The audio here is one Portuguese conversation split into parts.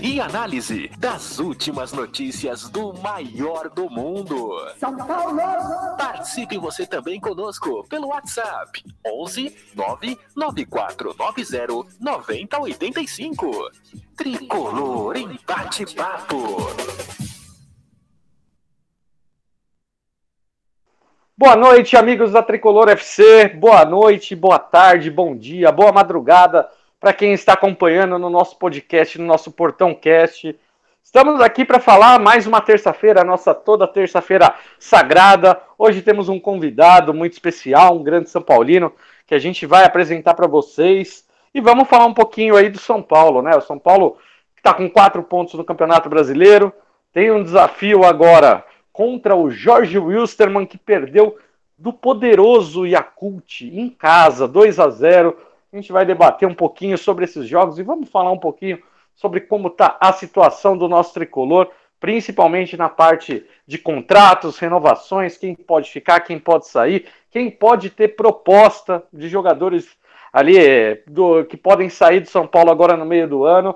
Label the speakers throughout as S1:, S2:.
S1: e
S2: análise das últimas notícias do maior do mundo.
S3: São Paulo!
S2: Participe você também conosco pelo WhatsApp 11 99490 9085. Tricolor em bate-papo.
S4: Boa noite, amigos da Tricolor FC. Boa noite, boa tarde, bom dia, boa madrugada para quem está acompanhando no nosso podcast, no nosso Portão Cast. Estamos aqui para falar mais uma terça-feira, a nossa toda terça-feira sagrada. Hoje temos um convidado muito especial, um grande São Paulino, que a gente vai apresentar para vocês. E vamos falar um pouquinho aí do São Paulo, né? O São Paulo está com quatro pontos no Campeonato Brasileiro, tem um desafio agora contra o Jorge Wilstermann, que perdeu do poderoso Yakult em casa, 2 a 0 a gente vai debater um pouquinho sobre esses jogos e vamos falar um pouquinho sobre como está a situação do nosso tricolor, principalmente na parte de contratos, renovações, quem pode ficar, quem pode sair, quem pode ter proposta de jogadores ali é, do, que podem sair do São Paulo agora no meio do ano.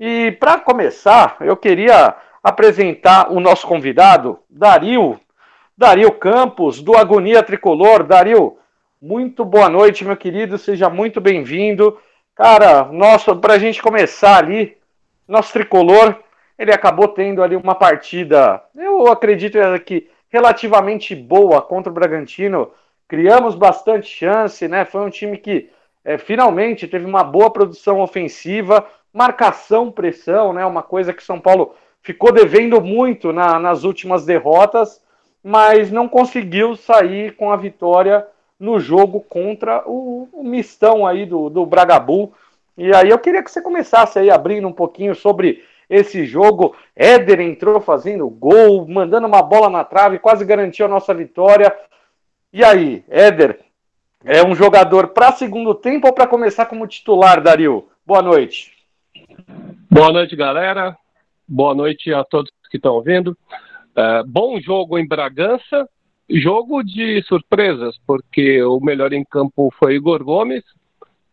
S4: E para começar, eu queria apresentar o nosso convidado, Dario, Dario Campos, do Agonia Tricolor. Dario, muito boa noite, meu querido, seja muito bem-vindo. Cara, nosso, para a gente começar ali, nosso tricolor, ele acabou tendo ali uma partida, eu acredito que relativamente boa contra o Bragantino. Criamos bastante chance, né? Foi um time que é, finalmente teve uma boa produção ofensiva, marcação, pressão, né? Uma coisa que São Paulo ficou devendo muito na, nas últimas derrotas, mas não conseguiu sair com a vitória no jogo contra o, o mistão aí do, do Bragabu. E aí eu queria que você começasse aí abrindo um pouquinho sobre esse jogo. Éder entrou fazendo gol, mandando uma bola na trave, quase garantiu a nossa vitória. E aí, Éder, é um jogador para segundo tempo ou para começar como titular, Dario? Boa noite.
S5: Boa noite, galera. Boa noite a todos que estão ouvindo. É, bom jogo em Bragança. Jogo de surpresas, porque o melhor em campo foi Igor Gomes,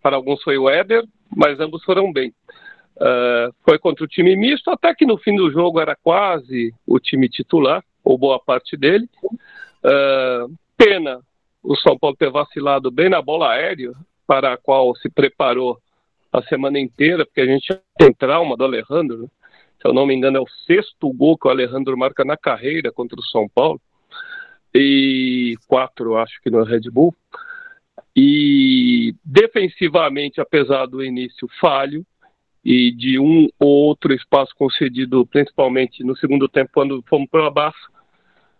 S5: para alguns foi o Éder, mas ambos foram bem. Uh, foi contra o time misto, até que no fim do jogo era quase o time titular, ou boa parte dele. Uh, pena o São Paulo ter vacilado bem na bola aérea, para a qual se preparou a semana inteira, porque a gente tem trauma do Alejandro. Né? Se eu não me engano, é o sexto gol que o Alejandro marca na carreira contra o São Paulo e quatro, acho que no Red Bull. E defensivamente, apesar do início falho e de um ou outro espaço concedido, principalmente no segundo tempo, quando fomos para baixo,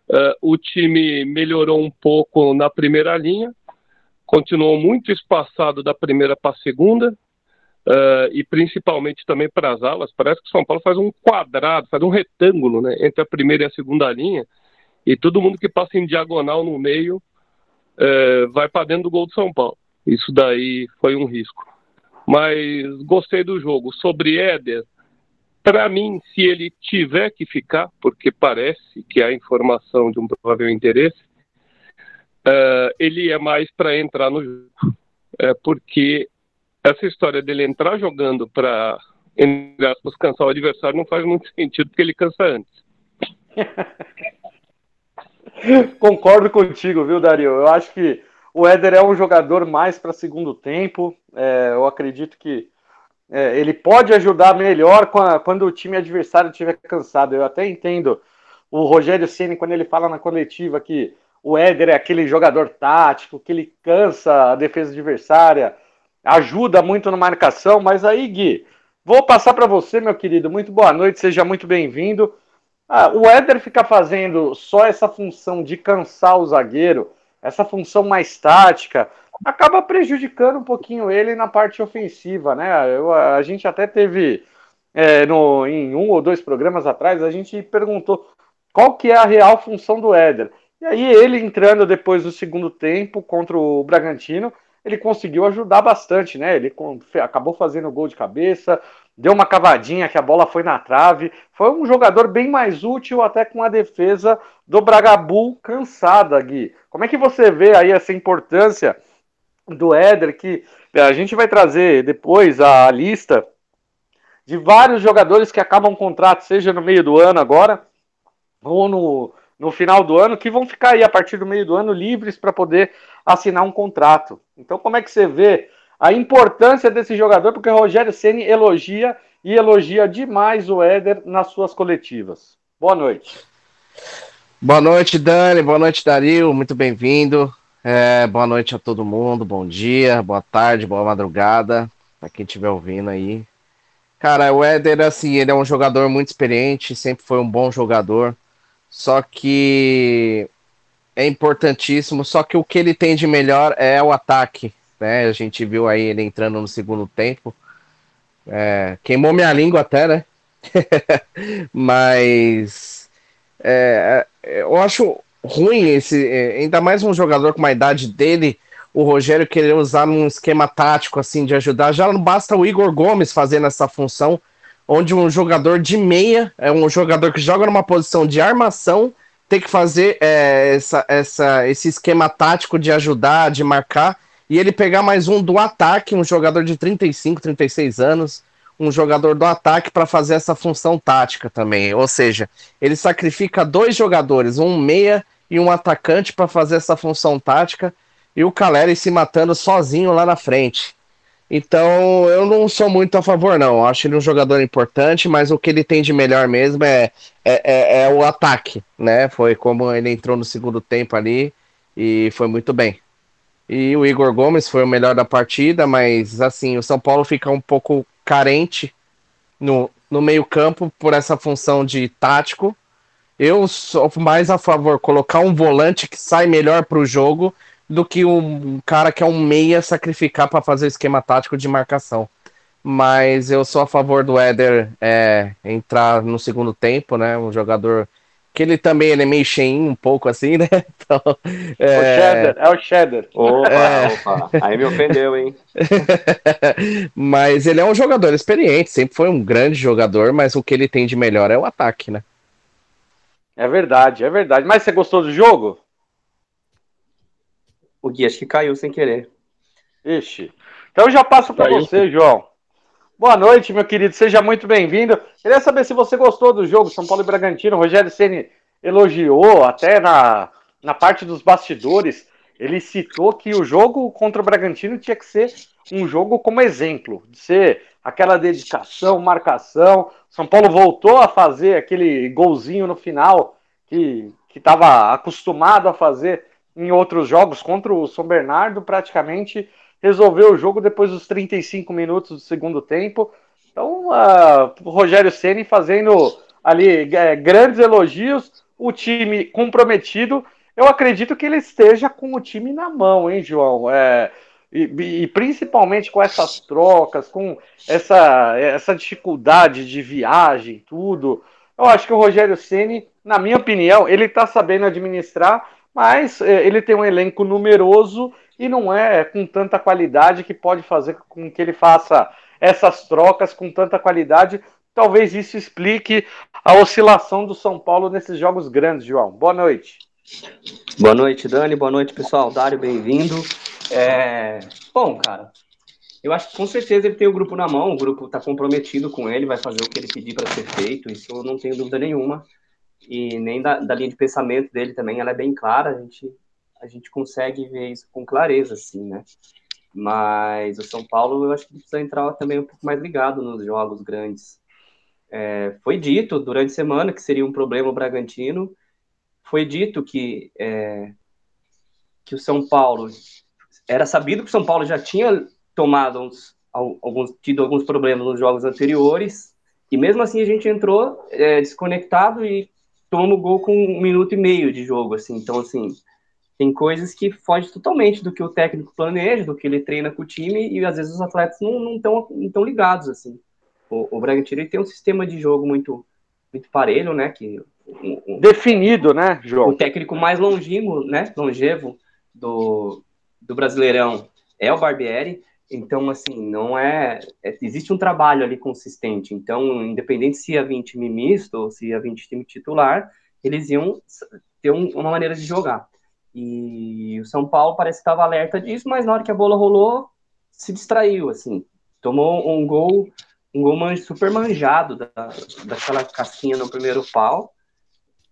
S5: uh, o time melhorou um pouco na primeira linha, continuou muito espaçado da primeira para a segunda, uh, e principalmente também para as alas. Parece que o São Paulo faz um quadrado, faz um retângulo né, entre a primeira e a segunda linha e todo mundo que passa em diagonal no meio é, vai para dentro do gol do São Paulo. Isso daí foi um risco. Mas gostei do jogo. Sobre Éder, para mim, se ele tiver que ficar, porque parece que há informação de um provável interesse, é, ele é mais para entrar no jogo. É porque essa história dele entrar jogando para cansar o adversário não faz muito sentido, porque ele cansa antes.
S4: Concordo contigo, viu, Dario? Eu acho que o Éder é um jogador mais para segundo tempo. É, eu acredito que é, ele pode ajudar melhor quando o time adversário estiver cansado. Eu até entendo o Rogério Ceni quando ele fala na coletiva que o Éder é aquele jogador tático, que ele cansa a defesa adversária, ajuda muito na marcação. Mas aí, Gui, vou passar para você, meu querido. Muito boa noite, seja muito bem-vindo. Ah, o Éder fica fazendo só essa função de cansar o zagueiro, essa função mais tática, acaba prejudicando um pouquinho ele na parte ofensiva, né? Eu, a gente até teve é, no, em um ou dois programas atrás, a gente perguntou qual que é a real função do Éder. E aí ele entrando depois do segundo tempo contra o Bragantino, ele conseguiu ajudar bastante, né? Ele acabou fazendo gol de cabeça, deu uma cavadinha que a bola foi na trave. Foi um jogador bem mais útil, até com a defesa do Bragabu cansada, Gui. Como é que você vê aí essa importância do Éder, que a gente vai trazer depois a lista de vários jogadores que acabam contrato, seja no meio do ano agora, ou no, no final do ano, que vão ficar aí a partir do meio do ano livres para poder assinar um contrato. Então, como é que você vê a importância desse jogador? Porque o Rogério Ceni elogia e elogia demais o Éder nas suas coletivas. Boa noite.
S3: Boa noite, Dani. Boa noite, Dario. Muito bem-vindo. É, boa noite a todo mundo. Bom dia, boa tarde, boa madrugada. Para quem estiver ouvindo aí. Cara, o Éder, assim, ele é um jogador muito experiente, sempre foi um bom jogador. Só que é importantíssimo. Só que o que ele tem de melhor é o ataque. Né? A gente viu aí ele entrando no segundo tempo. É, queimou minha língua até, né? Mas é, é, eu acho ruim esse. É, ainda mais um jogador com uma idade dele, o Rogério querer usar num esquema tático assim de ajudar. Já não basta o Igor Gomes fazendo essa função onde um jogador de meia, é um jogador que joga numa posição de armação, tem que fazer é, essa, essa, esse esquema tático de ajudar, de marcar, e ele pegar mais um do ataque, um jogador de 35, 36 anos, um jogador do ataque para fazer essa função tática também. Ou seja, ele sacrifica dois jogadores, um meia e um atacante para fazer essa função tática, e o Caleri se matando sozinho lá na frente. Então, eu não sou muito a favor, não. Acho ele um jogador importante, mas o que ele tem de melhor mesmo é, é, é, é, o ataque, né? Foi como ele entrou no segundo tempo ali e foi muito bem. E o Igor Gomes foi o melhor da partida, mas assim, o São Paulo fica um pouco carente no, no meio-campo por essa função de tático. Eu sou mais a favor colocar um volante que sai melhor para o jogo do que um cara que é um meia sacrificar para fazer o esquema tático de marcação. Mas eu sou a favor do Éder é, entrar no segundo tempo, né? Um jogador que ele também ele é meio cheinho um pouco assim, né? Então,
S4: é... O Cheddar, é o Cheddar.
S6: Opa, é... opa, aí me ofendeu, hein?
S3: mas ele é um jogador experiente, sempre foi um grande jogador, mas o que ele tem de melhor é o ataque, né?
S4: É verdade, é verdade. Mas você gostou do jogo?
S6: O Gui acho que caiu sem querer.
S4: Ixi. Então eu já passo para você, João. Boa noite, meu querido. Seja muito bem-vindo. Queria saber se você gostou do jogo São Paulo e Bragantino. O Rogério Ceni elogiou até na, na parte dos bastidores. Ele citou que o jogo contra o Bragantino tinha que ser um jogo como exemplo, de ser aquela dedicação, marcação. São Paulo voltou a fazer aquele golzinho no final que estava acostumado a fazer em outros jogos contra o São Bernardo, praticamente resolveu o jogo depois dos 35 minutos do segundo tempo. Então, uh, o Rogério Ceni fazendo ali é, grandes elogios, o time comprometido. Eu acredito que ele esteja com o time na mão, hein, João? É, e, e, principalmente com essas trocas, com essa, essa dificuldade de viagem, tudo. Eu acho que o Rogério Ceni, na minha opinião, ele está sabendo administrar mas é, ele tem um elenco numeroso e não é com tanta qualidade que pode fazer com que ele faça essas trocas com tanta qualidade. Talvez isso explique a oscilação do São Paulo nesses jogos grandes, João. Boa noite.
S6: Boa noite, Dani. Boa noite, pessoal. Dário, bem-vindo. É... Bom, cara, eu acho que com certeza ele tem o grupo na mão, o grupo está comprometido com ele, vai fazer o que ele pedir para ser feito, isso eu não tenho dúvida nenhuma e nem da, da, linha de pensamento dele também, ela é bem clara, a gente, a gente consegue ver isso com clareza, assim, né? Mas o São Paulo, eu acho que precisa entrar também um pouco mais ligado nos jogos grandes. É, foi dito durante a semana que seria um problema o Bragantino, foi dito que, é, que o São Paulo, era sabido que o São Paulo já tinha tomado uns, alguns, tido alguns problemas nos jogos anteriores, e mesmo assim a gente entrou é, desconectado e toma o gol com um minuto e meio de jogo, assim. Então, assim, tem coisas que fogem totalmente do que o técnico planeja, do que ele treina com o time, e às vezes os atletas não estão não tão ligados, assim. O, o Bragantino tem um sistema de jogo muito, muito parelho, né, que
S4: um, definido, né, João?
S6: O técnico mais longevo, né, longevo do, do Brasileirão é o Barbieri. Então, assim, não é, é, Existe um trabalho ali consistente. Então, independente se ia vir time misto ou se ia vir time titular, eles iam ter um, uma maneira de jogar. E o São Paulo parece que estava alerta disso, mas na hora que a bola rolou, se distraiu, assim. Tomou um gol, um gol super manjado da, daquela casquinha no primeiro pau.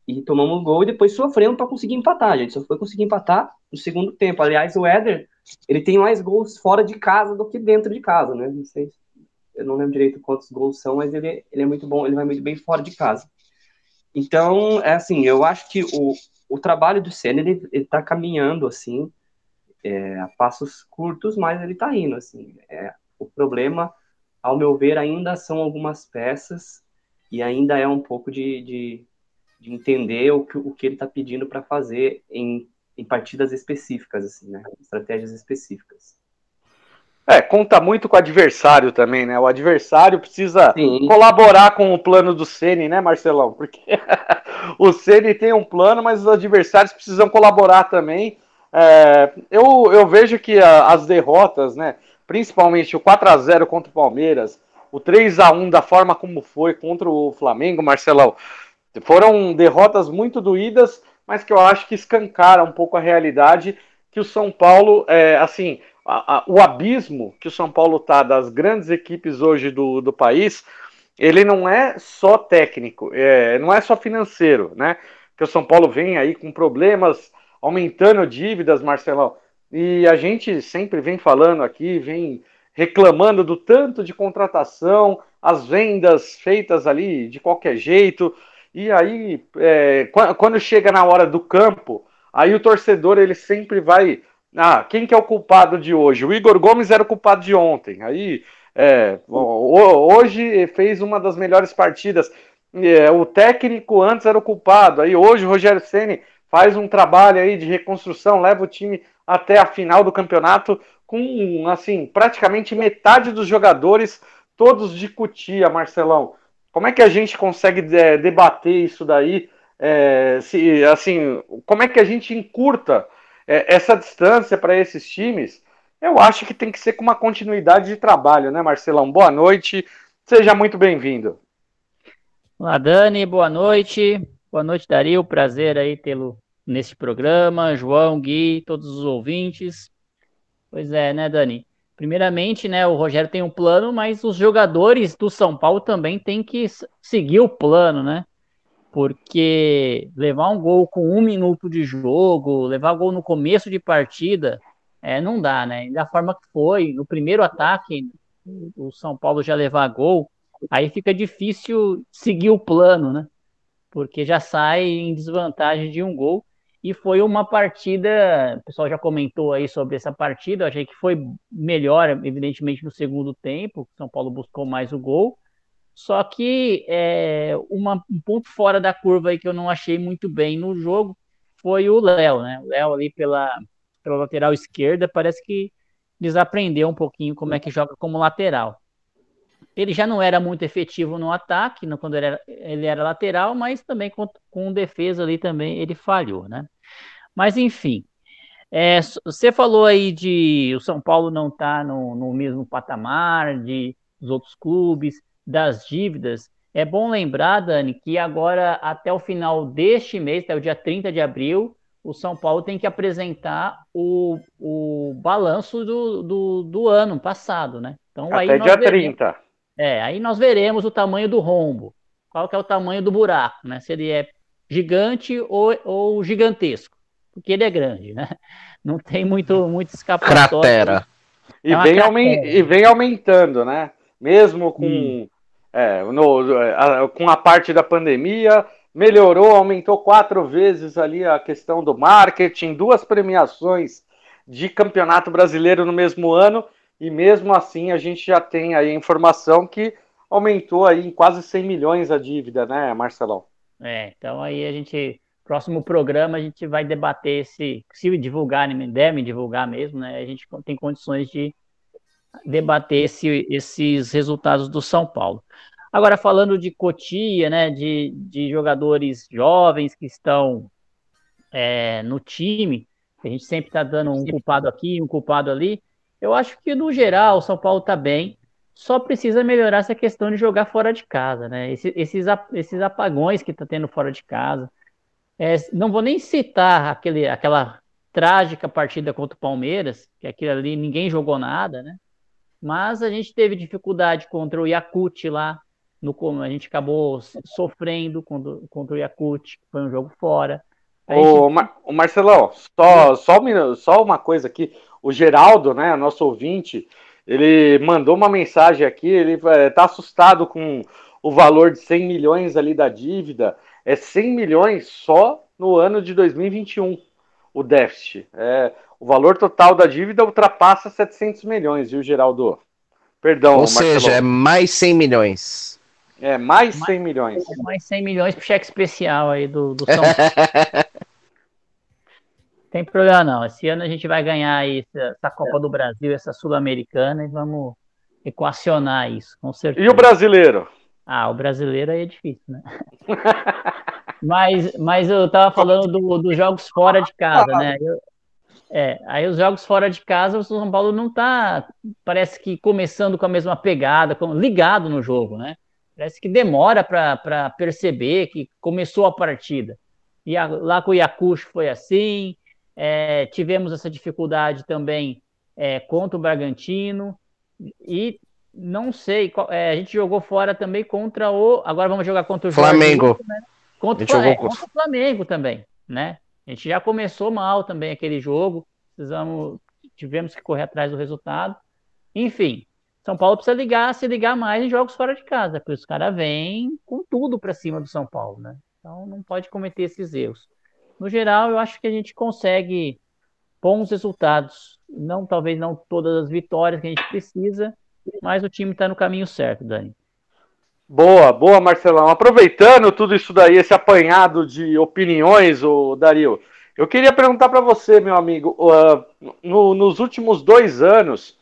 S6: E tomamos um gol e depois sofremos para conseguir empatar. Gente só foi conseguir empatar no segundo tempo. Aliás, o Éder, ele tem mais gols fora de casa do que dentro de casa, né? Não sei, eu não lembro direito quantos gols são, mas ele, ele é muito bom, ele vai muito bem fora de casa. Então, é assim, eu acho que o, o trabalho do Senna, ele, ele tá caminhando, assim, é, a passos curtos, mas ele tá indo, assim. É, o problema, ao meu ver, ainda são algumas peças e ainda é um pouco de, de, de entender o que, o que ele está pedindo para fazer em, em partidas específicas, assim, né? Estratégias específicas.
S4: É, conta muito com o adversário também, né? O adversário precisa Sim. colaborar com o plano do Ceni, né, Marcelão? Porque o Ceni tem um plano, mas os adversários precisam colaborar também. É, eu, eu vejo que a, as derrotas, né? Principalmente o 4 a 0 contra o Palmeiras, o 3 a 1 da forma como foi contra o Flamengo, Marcelão, foram derrotas muito doídas, mas que eu acho que escancaram um pouco a realidade que o São Paulo, é, assim, a, a, o abismo que o São Paulo está das grandes equipes hoje do, do país, ele não é só técnico, é, não é só financeiro, né? Que o São Paulo vem aí com problemas, aumentando dívidas, Marcelão. E a gente sempre vem falando aqui, vem reclamando do tanto de contratação, as vendas feitas ali de qualquer jeito. E aí, é, quando chega na hora do campo, aí o torcedor ele sempre vai ah, quem que é o culpado de hoje? O Igor Gomes era o culpado de ontem. Aí, é, hoje fez uma das melhores partidas. É, o técnico antes era o culpado. Aí hoje o Rogério Ceni faz um trabalho aí de reconstrução, leva o time até a final do campeonato com assim praticamente metade dos jogadores todos de Cutia, Marcelão. Como é que a gente consegue é, debater isso daí? É, se, assim, como é que a gente encurta é, essa distância para esses times, eu acho que tem que ser com uma continuidade de trabalho, né, Marcelão? Boa noite, seja muito bem-vindo.
S7: Olá, Dani, boa noite. Boa noite, Dario. Prazer aí tê-lo nesse programa. João, Gui, todos os ouvintes. Pois é, né, Dani? Primeiramente, né, o Rogério tem um plano, mas os jogadores do São Paulo também têm que seguir o plano, né? porque levar um gol com um minuto de jogo, levar gol no começo de partida, é, não dá, né? Da forma que foi, no primeiro ataque, o São Paulo já levar gol, aí fica difícil seguir o plano, né? Porque já sai em desvantagem de um gol. E foi uma partida, o pessoal já comentou aí sobre essa partida, eu achei que foi melhor, evidentemente, no segundo tempo, São Paulo buscou mais o gol, só que é, uma, um ponto fora da curva aí que eu não achei muito bem no jogo foi o Léo, né? O Léo ali pela, pela lateral esquerda parece que desaprendeu um pouquinho como é que joga como lateral. Ele já não era muito efetivo no ataque, no, quando ele era, ele era lateral, mas também com, com defesa ali também ele falhou, né? Mas enfim, é, você falou aí de o São Paulo não estar tá no, no mesmo patamar de os outros clubes das dívidas, é bom lembrar, Dani, que agora, até o final deste mês, até o dia 30 de abril, o São Paulo tem que apresentar o, o balanço do, do, do ano passado, né?
S4: Então, até aí dia veremos, 30.
S7: É, aí nós veremos o tamanho do rombo, qual que é o tamanho do buraco, né? Se ele é gigante ou, ou gigantesco, porque ele é grande, né? Não tem muito, muito escapatório.
S3: Cratera.
S4: É e, vem cratera. e vem aumentando, né? Mesmo com hum é, no, a, com a parte da pandemia, melhorou, aumentou quatro vezes ali a questão do marketing, duas premiações de campeonato brasileiro no mesmo ano, e mesmo assim a gente já tem aí a informação que aumentou aí em quase 100 milhões a dívida, né, Marcelão?
S7: É, então aí a gente, próximo programa a gente vai debater se, se divulgar, devem divulgar mesmo, né, a gente tem condições de debater esse, esses resultados do São Paulo. Agora, falando de Cotia, né, de, de jogadores jovens que estão é, no time, a gente sempre está dando um culpado aqui, um culpado ali. Eu acho que, no geral, o São Paulo está bem, só precisa melhorar essa questão de jogar fora de casa, né? Esses, esses, esses apagões que está tendo fora de casa. É, não vou nem citar aquele, aquela trágica partida contra o Palmeiras, que aquilo ali ninguém jogou nada, né? Mas a gente teve dificuldade contra o Yakut lá, no a gente acabou sofrendo contra, contra o Yakut, foi um jogo fora.
S4: Ô, Mar o Marcelão, só, só, só uma coisa aqui. O Geraldo, né, nosso ouvinte, ele mandou uma mensagem aqui, ele está assustado com o valor de 100 milhões ali da dívida. É 100 milhões só no ano de 2021, o déficit. É, o valor total da dívida ultrapassa 700 milhões, viu, Geraldo? Perdão,
S3: Ou seja, é mais 100 milhões.
S4: É, mais 100 milhões.
S7: Mais 100 milhões pro cheque especial aí do, do São Paulo. Tem problema não. Esse ano a gente vai ganhar aí essa Copa do Brasil, essa Sul-Americana, e vamos equacionar isso, com certeza.
S4: E o brasileiro?
S7: Ah, o brasileiro aí é difícil, né? mas, mas eu tava falando do, dos jogos fora de casa, né? Eu, é, aí os jogos fora de casa, o São Paulo não tá, parece que começando com a mesma pegada, ligado no jogo, né? Parece que demora para perceber que começou a partida. E a, lá com o Yakush foi assim, é, tivemos essa dificuldade também é, contra o Bragantino e não sei, é, a gente jogou fora também contra o. Agora vamos jogar contra o
S3: Flamengo. Jorge,
S7: né? contra, o, é, contra o Flamengo também, né? A gente já começou mal também aquele jogo, precisamos, tivemos que correr atrás do resultado. Enfim, São Paulo precisa ligar, se ligar mais em jogos fora de casa, porque os caras vêm com tudo para cima do São Paulo, né? Então não pode cometer esses erros no geral, eu acho que a gente consegue bons resultados. Não, talvez não todas as vitórias que a gente precisa, mas o time está no caminho certo, Dani.
S4: Boa, boa, Marcelão. Aproveitando tudo isso daí, esse apanhado de opiniões, o Dario, eu queria perguntar para você, meu amigo, uh, no, nos últimos dois anos,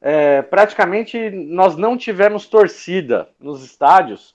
S4: é, praticamente nós não tivemos torcida nos estádios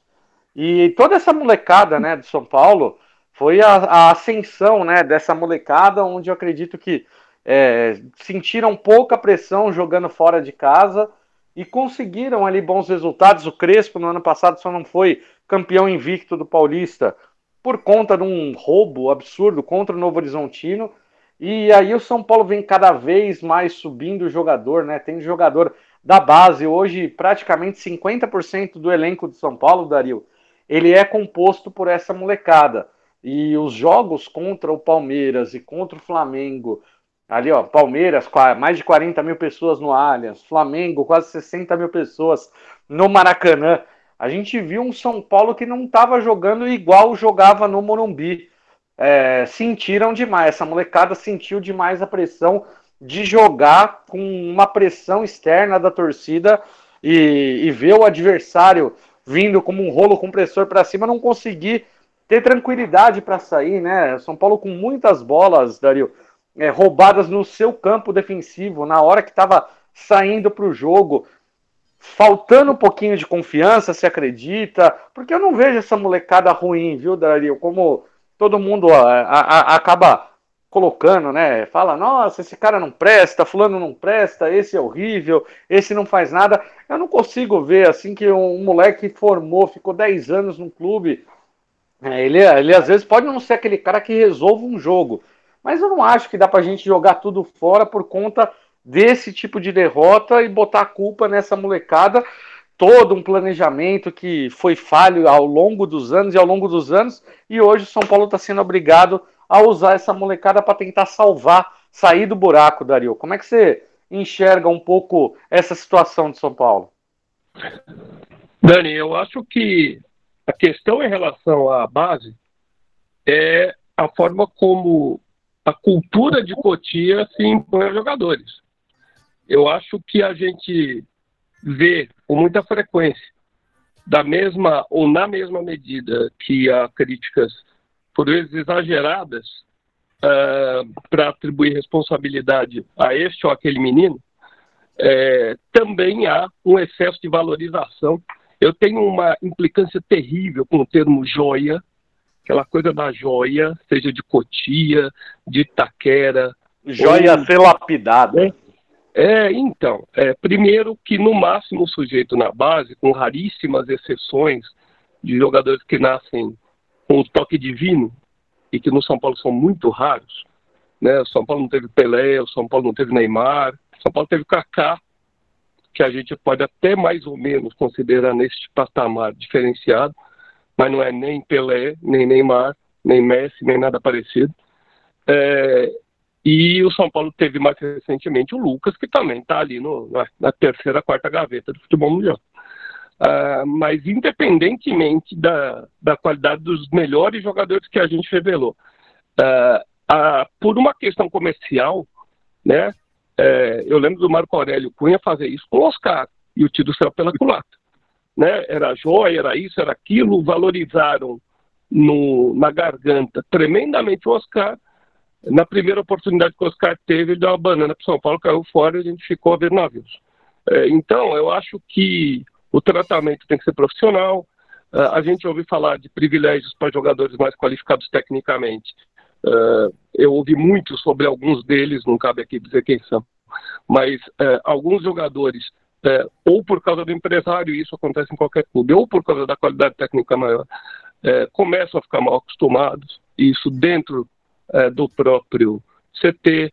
S4: e toda essa molecada, né, de São Paulo, foi a, a ascensão né, dessa molecada, onde eu acredito que é, sentiram pouca pressão jogando fora de casa e conseguiram ali bons resultados. O Crespo no ano passado só não foi campeão invicto do Paulista por conta de um roubo absurdo contra o Novo Horizontino. E aí o São Paulo vem cada vez mais subindo o jogador, né? Tem jogador da base. Hoje, praticamente 50% do elenco do São Paulo, Dario, ele é composto por essa molecada. E os jogos contra o Palmeiras e contra o Flamengo, ali ó, Palmeiras, mais de 40 mil pessoas no Allianz, Flamengo, quase 60 mil pessoas no Maracanã. A gente viu um São Paulo que não estava jogando igual jogava no Morumbi. É, sentiram demais, essa molecada sentiu demais a pressão de jogar com uma pressão externa da torcida e, e ver o adversário vindo como um rolo compressor para cima, não conseguir ter tranquilidade para sair, né? São Paulo com muitas bolas, Dario, é, roubadas no seu campo defensivo, na hora que estava saindo para o jogo, faltando um pouquinho de confiança, se acredita, porque eu não vejo essa molecada ruim, viu, Dario? Como todo mundo a, a, a, acaba colocando, né? Fala, nossa, esse cara não presta, fulano não presta, esse é horrível, esse não faz nada. Eu não consigo ver assim que um moleque formou, ficou 10 anos no clube, é, ele, ele às vezes pode não ser aquele cara que resolve um jogo, mas eu não acho que dá pra gente jogar tudo fora por conta desse tipo de derrota e botar a culpa nessa molecada. Todo um planejamento que foi falho ao longo dos anos e ao longo dos anos, e hoje o São Paulo está sendo obrigado a usar essa molecada para tentar salvar, sair do buraco, Dario. Como é que você enxerga um pouco essa situação de São Paulo?
S5: Dani, eu acho que a questão em relação à base é a forma como a cultura de Cotia se impõe aos jogadores. Eu acho que a gente vê com muita frequência, da mesma ou na mesma medida que há críticas, por vezes exageradas, uh, para atribuir responsabilidade a este ou aquele menino, é, também há um excesso de valorização Eu tenho uma implicância terrível com o termo joia, aquela coisa da joia, seja de Cotia, de Itaquera.
S4: Joia ou... ser lapidada.
S5: É, é então, é, primeiro que no máximo o sujeito na base, com raríssimas exceções de jogadores que nascem com o toque divino, e que no São Paulo são muito raros, né? O São Paulo não teve Pelé, o São Paulo não teve Neymar, o São Paulo teve Kaká, que a gente pode até mais ou menos considerar neste patamar diferenciado, mas não é nem Pelé, nem Neymar, nem Messi, nem nada parecido. É, e o São Paulo teve mais recentemente o Lucas, que também está ali no, na, terceira, quarta gaveta do futebol mundial. Uh, mas independentemente da, da qualidade dos melhores jogadores que a gente revelou, uh, por uma questão comercial, né, é, eu lembro do Marco Aurélio Cunha fazer isso com o Oscar, e o tiro saiu pela culata. Né? Era joia, era isso, era aquilo, valorizaram no, na garganta tremendamente o Oscar. Na primeira oportunidade que o Oscar teve, ele deu uma banana para São Paulo, caiu fora e a gente ficou a ver navios. É, então, eu acho que o tratamento tem que ser profissional. Uh, a gente ouve falar de privilégios para jogadores mais qualificados tecnicamente. Uh, eu ouvi muito sobre alguns deles, não cabe aqui dizer quem são, mas uh, alguns jogadores, uh, ou por causa do empresário, isso acontece em qualquer clube, ou por causa da qualidade técnica maior, começam a ficar mal acostumados, isso dentro do próprio CT.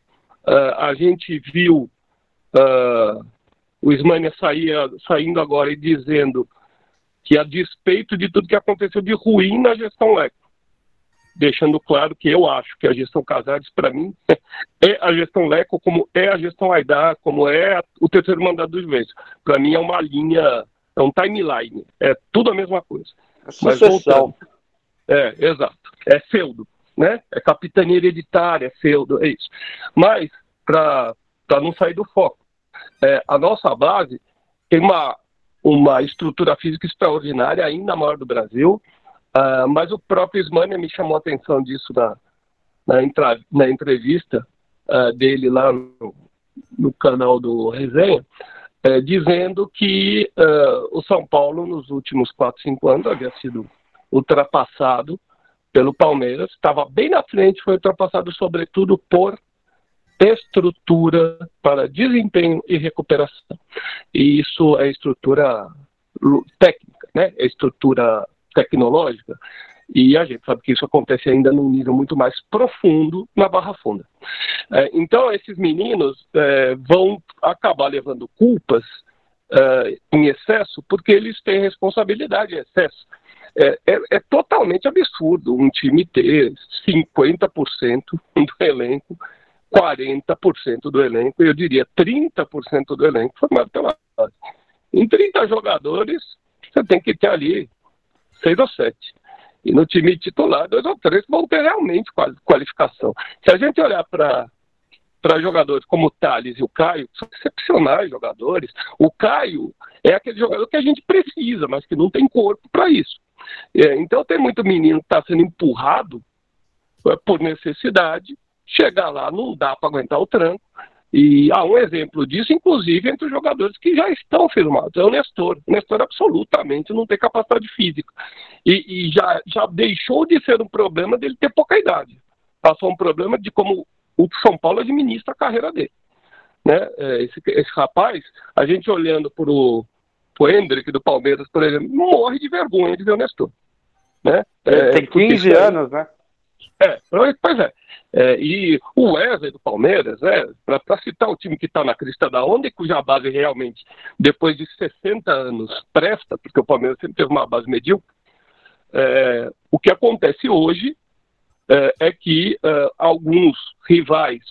S5: a gente viu o Ismania saía, saindo agora e dizendo que, a despeito de tudo que aconteceu de ruim na gestão Leco, deixando claro que eu acho que a gestão Casares, para mim, é a gestão Leco, como é a gestão Aidar, como é o terceiro mandato dos vezes. Para mim é uma linha, é um timeline, é tudo a mesma coisa.
S4: É sucessão.
S5: é, exato. É feudo, né? É capitania hereditária, é feudo, é isso. Mas, para não sair do foco, é, a nossa base tem uma, uma estrutura física extraordinária, ainda maior do Brasil, Uh, mas o próprio Ismania me chamou a atenção disso na, na, entra, na entrevista uh, dele lá no, no, canal do Resenha, uh, dizendo que ah, o São Paulo, nos últimos 4, 5 anos, havia sido ultrapassado pelo Palmeiras, estava bem na frente, foi ultrapassado sobretudo por estrutura para desempenho e recuperação. E isso é estrutura técnica, né? É estrutura tecnológica, e a gente sabe que isso acontece ainda num nível muito mais profundo na Barra Funda. É, então, esses meninos é, vão acabar levando culpas é, em excesso porque eles têm responsabilidade em excesso. É, é, é totalmente absurdo um time ter 50% do elenco, 40% do elenco, eu diria 30% do elenco formado pela base. Em 30 jogadores, você tem que ter ali seis ou sete. E no time titular, dois ou três vão ter realmente qualificação. Se a gente olhar para para jogadores como o Thales e o Caio, são excepcionais jogadores. O Caio é aquele jogador que a gente precisa, mas que não tem corpo para isso. É, então tem muito menino que está sendo empurrado é, por necessidade, chegar lá não dá para aguentar o tranco, e há um exemplo disso, inclusive, entre os jogadores que já estão firmados. É o Nestor. O Nestor absolutamente não tem capacidade física. E, e já, já deixou de ser um problema dele ter pouca idade. Passou um problema de como o São Paulo administra a carreira dele. Né? É, esse, esse rapaz, a gente olhando para o Hendrick do Palmeiras, por exemplo, morre de vergonha de ver o Nestor. Né?
S4: É, tem 15 anos, né?
S5: É, pois é. é. e o Wesley do Palmeiras, é, para citar o time que está na crista da onda e cuja base realmente, depois de 60 anos, presta, porque o Palmeiras sempre teve uma base medíocre, é, o que acontece hoje é, é que é, alguns rivais,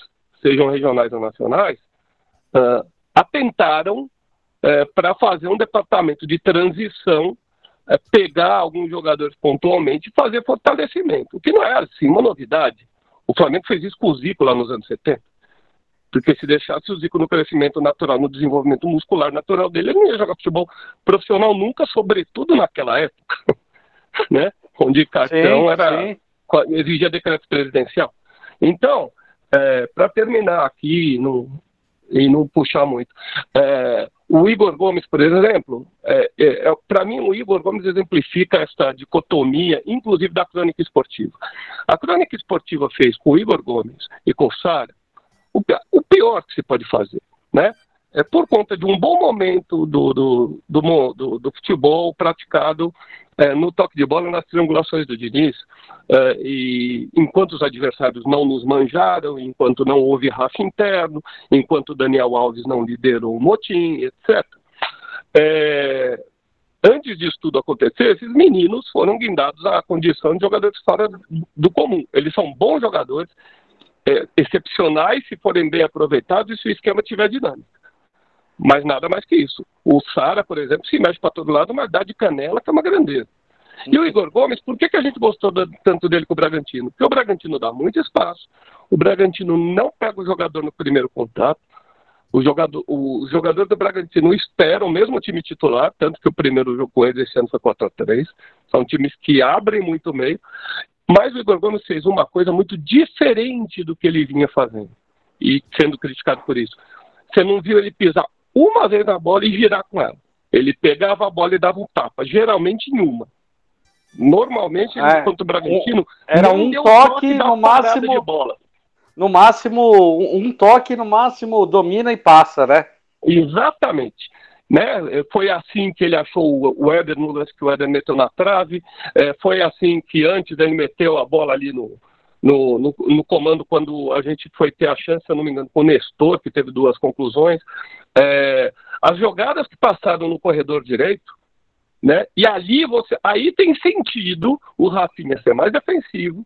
S5: sejam regionais ou nacionais, é, atentaram para fazer um departamento de transição é, pegar alguns jogadores pontualmente e fazer fortalecimento, o que não é assim uma novidade. O Flamengo fez isso com o Zico lá nos anos 70. Porque se deixasse o Zico no crescimento natural, no desenvolvimento muscular natural dele, ele não ia jogar futebol profissional nunca, sobretudo naquela época, né? Onde cartão sim, era sim. exigia decreto presidencial. Então, é, para terminar aqui, no, e não puxar muito. É, o Igor Gomes, por exemplo, é, é, é para mim o Igor Gomes exemplifica essa dicotomia, inclusive da crônica esportiva. A crônica esportiva fez com o Igor Gomes e com o Sara o, o pior que se pode fazer, né? É por conta de um bom momento do, do, do, do, do futebol praticado é, no toque de bola nas triangulações do Diniz, é, e enquanto os adversários não nos manjaram, enquanto não houve racha interno, enquanto Daniel Alves não liderou o motim, etc. É, antes disso tudo acontecer, esses meninos foram guindados à condição de jogadores fora do comum. Eles são bons jogadores, é, excepcionais se forem bem aproveitados e se o esquema tiver dinâmica. Mas nada mais que isso. O Sara, por exemplo, se mexe para todo lado, mas dá de canela que é uma grandeza. E o Igor Gomes, por que, que a gente gostou tanto dele com o Bragantino? Porque o Bragantino dá muito espaço, o Bragantino não pega o jogador no primeiro contato, o jogador, o jogador do Bragantino espera o mesmo time titular, tanto que o primeiro jogo com ele esse ano foi 4x3. São times que abrem muito meio. Mas o Igor Gomes fez uma coisa muito diferente do que ele vinha fazendo. E sendo criticado por isso. Você não viu ele pisar uma vez na bola e girar com ela. Ele pegava a bola e dava um tapa, geralmente em uma. Normalmente, é, contra o Bragantino,
S4: era um toque, no máximo. No máximo, um toque, no máximo, domina e passa, né?
S5: Exatamente. Né? Foi assim que ele achou o Éder no lance que o Éder meteu na trave. É, foi assim que antes ele meteu a bola ali no, no, no, no, comando quando a gente foi ter a chance, se eu não me engano, com o Nestor, que teve duas conclusões. É, as jogadas que passaram no corredor direito, né? E ali você, aí tem sentido o Rafinha ser mais defensivo,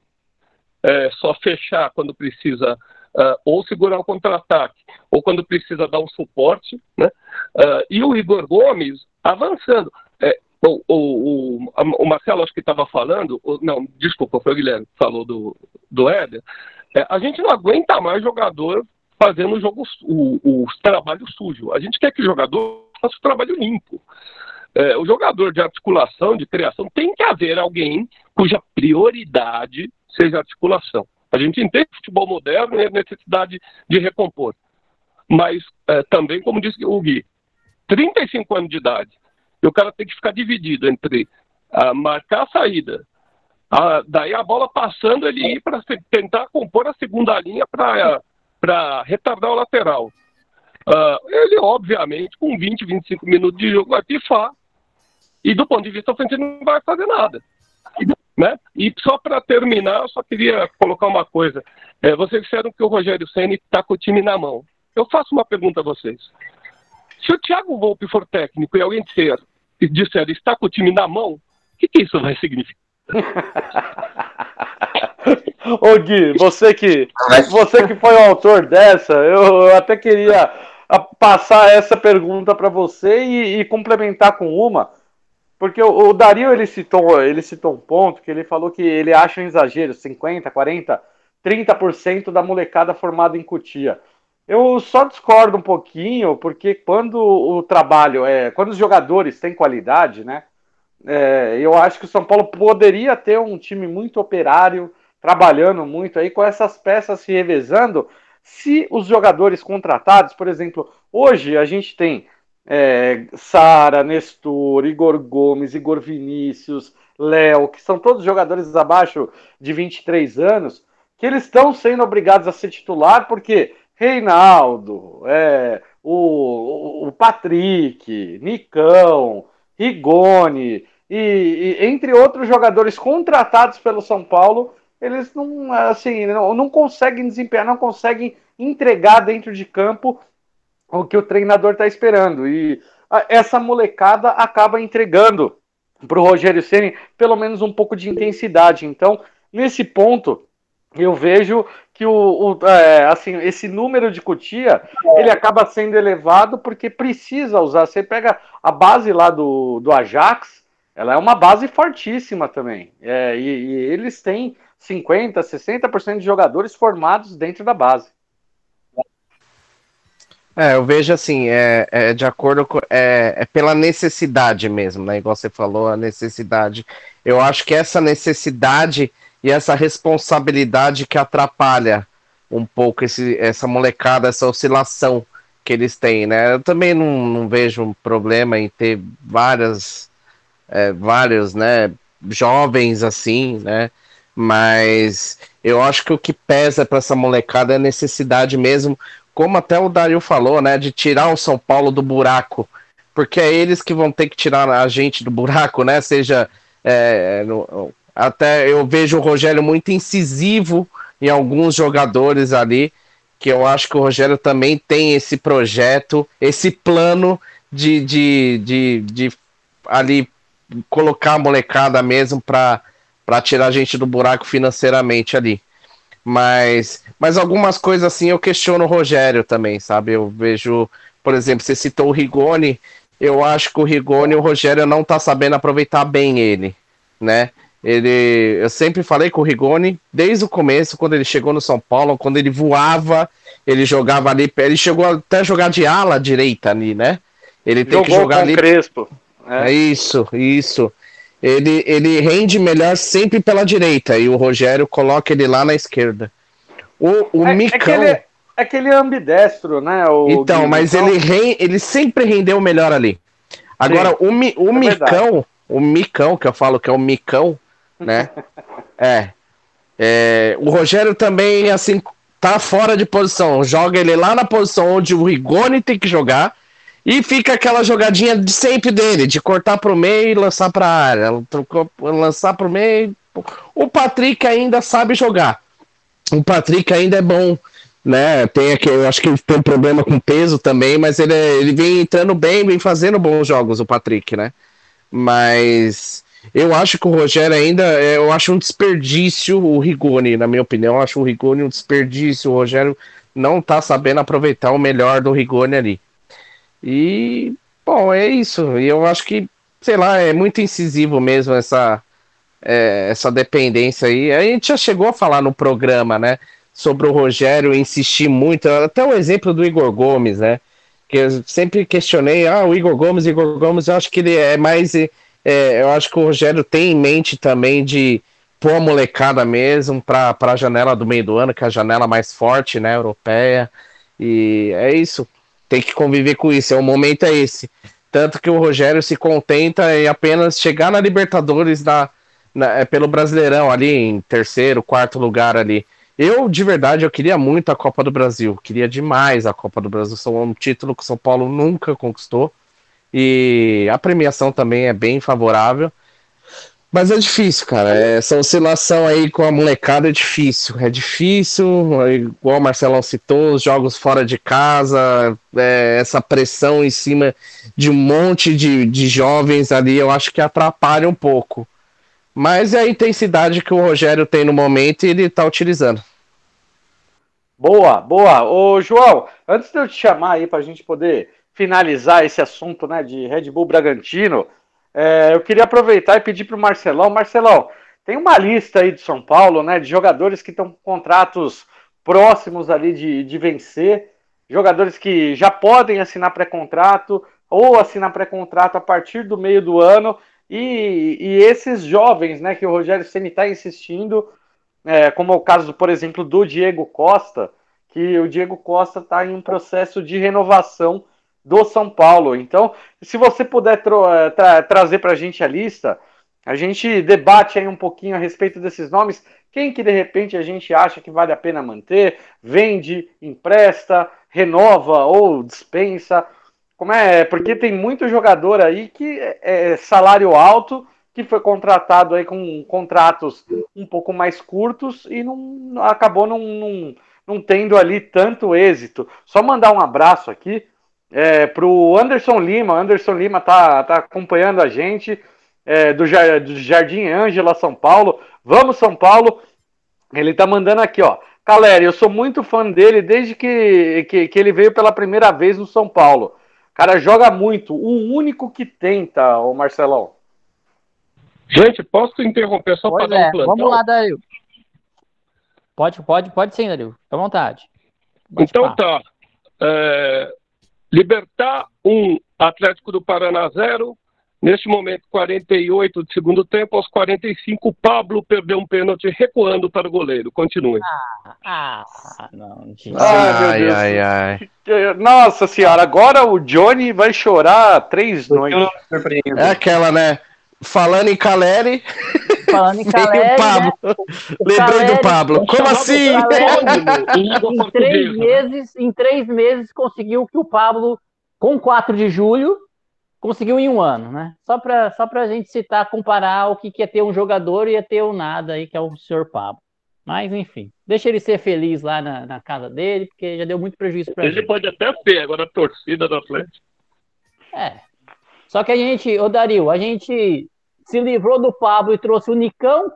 S5: é, só fechar quando precisa uh, ou segurar o contra-ataque, ou quando precisa dar um suporte, né? Uh, e o Igor Gomes avançando. É, o, o, o, Marcelo acho que estava falando, não, desculpa, foi o Guilherme que falou do, do Éder. É, a gente não aguenta mais jogador fazendo o jogo, o, o trabalho sujo. A gente quer que o jogador faça o trabalho limpo. É, o jogador de articulação, de criação, tem que haver alguém cuja prioridade seja articulação. A gente entende o futebol moderno e a necessidade de recompor. Mas é, também, como disse o Gui, 35 anos de idade, e o cara tem que ficar dividido entre marcar a saída, a, daí a bola passando, ele ir para tentar compor a segunda linha para retardar o lateral. Uh, ele, obviamente, com 20, 25 minutos de jogo, vai pifar. E do ponto de vista ofensivo, não vai fazer nada. Né? E só para terminar, eu só queria colocar uma coisa. É, vocês disseram que o Rogério Senna está com o time na mão. Eu faço uma pergunta a vocês. Se o Thiago Volpe for técnico e alguém disser, disser está com o time na mão, o que, que isso vai significar?
S4: Ô Gui, você que, você que foi o autor dessa, eu até queria passar essa pergunta para você e, e, complementar com uma, porque o, o, Dario ele citou, ele citou um ponto que ele falou que ele acha um exagero, 50, 40, 30% da molecada formada em Cutia. Eu só discordo um pouquinho, porque quando o trabalho é. Quando os jogadores têm qualidade, né? É, eu acho que o São Paulo poderia ter um time muito operário, trabalhando muito aí, com essas peças se revezando. Se os jogadores contratados, por exemplo, hoje a gente tem é, Sara, Nestor, Igor Gomes, Igor Vinícius, Léo, que são todos jogadores abaixo de 23 anos, que eles estão sendo obrigados a ser titular porque Reinaldo, é, o, o Patrick, Nicão, Rigoni e, e, entre outros jogadores contratados pelo São Paulo, eles não assim não, não conseguem desempenhar, não conseguem entregar dentro de campo o que o treinador está esperando. E essa molecada acaba entregando para o Rogério Ceni pelo menos um pouco de intensidade. Então, nesse ponto, eu vejo que o, o é, assim esse número de cutia ele acaba sendo elevado porque precisa usar. Você pega a base lá do, do Ajax, ela é uma base fortíssima também. É, e, e, eles têm 50, 60% de jogadores formados dentro da base.
S3: É, eu vejo assim, é, é de acordo com. É, é, pela necessidade mesmo, né? Igual você falou, a necessidade. Eu acho que essa necessidade e essa responsabilidade que atrapalha um pouco esse, essa molecada, essa oscilação que eles têm, né? Eu também não, não vejo um problema em ter várias, é, vários, né, jovens assim, né? Mas eu acho que o que pesa para essa molecada é a necessidade mesmo, como até o Dario falou, né, de tirar o São Paulo do buraco, porque é eles que vão ter que tirar a gente do buraco, né? Seja é, no, até eu vejo o Rogério muito incisivo em alguns jogadores ali, que eu acho que o Rogério também tem esse projeto, esse plano de, de, de, de ali colocar a molecada mesmo para tirar a gente do buraco financeiramente ali. Mas, mas algumas coisas assim eu questiono o Rogério também, sabe? Eu vejo, por exemplo, você citou o Rigoni, eu acho que o Rigoni, o Rogério não tá sabendo aproveitar bem ele, né? Ele, eu sempre falei com o Rigoni, desde o começo, quando ele chegou no São Paulo, quando ele voava, ele jogava ali, ele chegou até a jogar de ala direita ali, né? Ele tem Jogou que jogar ali.
S4: Crespo.
S3: É. é isso, isso. Ele, ele rende melhor sempre pela direita e o Rogério coloca ele lá na esquerda. O, o é, Micão. É
S4: ele, é que ele é ambidestro, né?
S3: O então, mas ele, re, ele sempre rendeu melhor ali. Agora, Sim, o, o é Micão, verdade. o Micão, que eu falo que é o Micão, né? é, é. O Rogério também, assim, tá fora de posição. Joga ele lá na posição onde o Rigoni tem que jogar. E fica aquela jogadinha de sempre dele, de cortar pro meio e lançar pra área. Lançar pro meio. O Patrick ainda sabe jogar. O Patrick ainda é bom, né? Tem aqui, eu acho que ele tem problema com peso também, mas ele, é, ele vem entrando bem, vem fazendo bons jogos, o Patrick, né? Mas eu acho que o Rogério ainda, é, eu acho um desperdício o Rigoni, na minha opinião, eu acho o Rigoni um desperdício. O Rogério não tá sabendo aproveitar o melhor do Rigoni ali. E, bom, é isso. E eu acho que, sei lá, é muito incisivo mesmo essa, é, essa dependência aí. A gente já chegou a falar no programa, né? Sobre o Rogério insistir muito, até o exemplo do Igor Gomes, né? Que eu sempre questionei, ah, o Igor Gomes, Igor Gomes, eu acho que ele é mais é, eu acho que o Rogério tem em mente também de pôr a molecada mesmo para a janela do meio do ano, que é a janela mais forte, né, europeia. E é isso. Tem que conviver com isso. É o momento é esse. Tanto que o Rogério se contenta em apenas chegar na Libertadores na, na, é, pelo Brasileirão ali em terceiro, quarto lugar ali. Eu, de verdade, eu queria muito a Copa do Brasil. Queria demais a Copa do Brasil. São um título que o São Paulo nunca conquistou. E a premiação também é bem favorável. Mas é difícil, cara. Essa oscilação aí com a molecada é difícil. É difícil, igual o Marcelão citou, os jogos fora de casa, é, essa pressão em cima de um monte de, de jovens ali, eu acho que atrapalha um pouco. Mas é a intensidade que o Rogério tem no momento e ele está utilizando.
S4: Boa, boa. Ô, João, antes de eu te chamar aí para a gente poder finalizar esse assunto né, de Red Bull Bragantino, é, eu queria aproveitar e pedir para o Marcelão. Marcelão, tem uma lista aí de São Paulo, né, de jogadores que estão com contratos próximos ali de, de vencer, jogadores que já podem assinar pré-contrato ou assinar pré-contrato a partir do meio do ano. E, e esses jovens, né, que o Rogério Ceni está insistindo, é, como é o caso, por exemplo, do Diego Costa, que o Diego Costa está em um processo de renovação do São Paulo. Então, se você puder tra tra trazer para a gente a lista, a gente debate aí um pouquinho a respeito desses nomes. Quem que de repente a gente acha que vale a pena manter, vende, empresta, renova ou dispensa. Como é? Porque tem muito jogador aí que é, é salário alto, que foi contratado aí com contratos um pouco mais curtos e não acabou não, não, não tendo ali tanto êxito. Só mandar um abraço aqui é, para o Anderson Lima. Anderson Lima tá, tá acompanhando a gente é, do, do Jardim Ângela, São Paulo. Vamos, São Paulo. Ele tá mandando aqui, ó. Caleri, eu sou muito fã dele desde que, que, que, ele veio pela primeira vez no São Paulo. Cara, joga muito. O único que tenta, o Marcelão.
S5: Gente, posso interromper só para dar um é,
S7: plantão? Vamos lá, Dario. Pode, pode, pode sim, Dario. Fica à vontade.
S5: Pode então tá. É, Libertar 1, um, Atlético do Paraná 0. Neste momento, 48 de segundo tempo, aos 45, Pablo perdeu um pênalti recuando para o goleiro. Continue. Ah,
S7: ah, não, gente.
S3: Ai, ai, ai.
S4: Nossa senhora, agora o Johnny vai chorar três noites.
S3: É aquela, né? Falando em Caleri,
S7: Falando em
S3: veio
S7: Caleri,
S3: o Pablo.
S7: né?
S3: Lembrei
S7: Caleri-
S3: do Pablo. Como assim?
S5: Caleri em
S7: três meses, em três meses conseguiu o que o Pablo, com 4 de julho, conseguiu em um ano, né? Só para só a gente citar, comparar o que, que é ter um jogador e ia ter o nada aí, que é o senhor Pablo. Mas, enfim, deixa ele ser feliz lá na, na casa dele, porque já deu muito prejuízo pra
S5: Ele
S7: gente.
S5: pode até ser, agora a torcida do Atlético.
S7: É. Só que a gente, ô Dario, a gente se livrou do Pablo e trouxe o Nicão.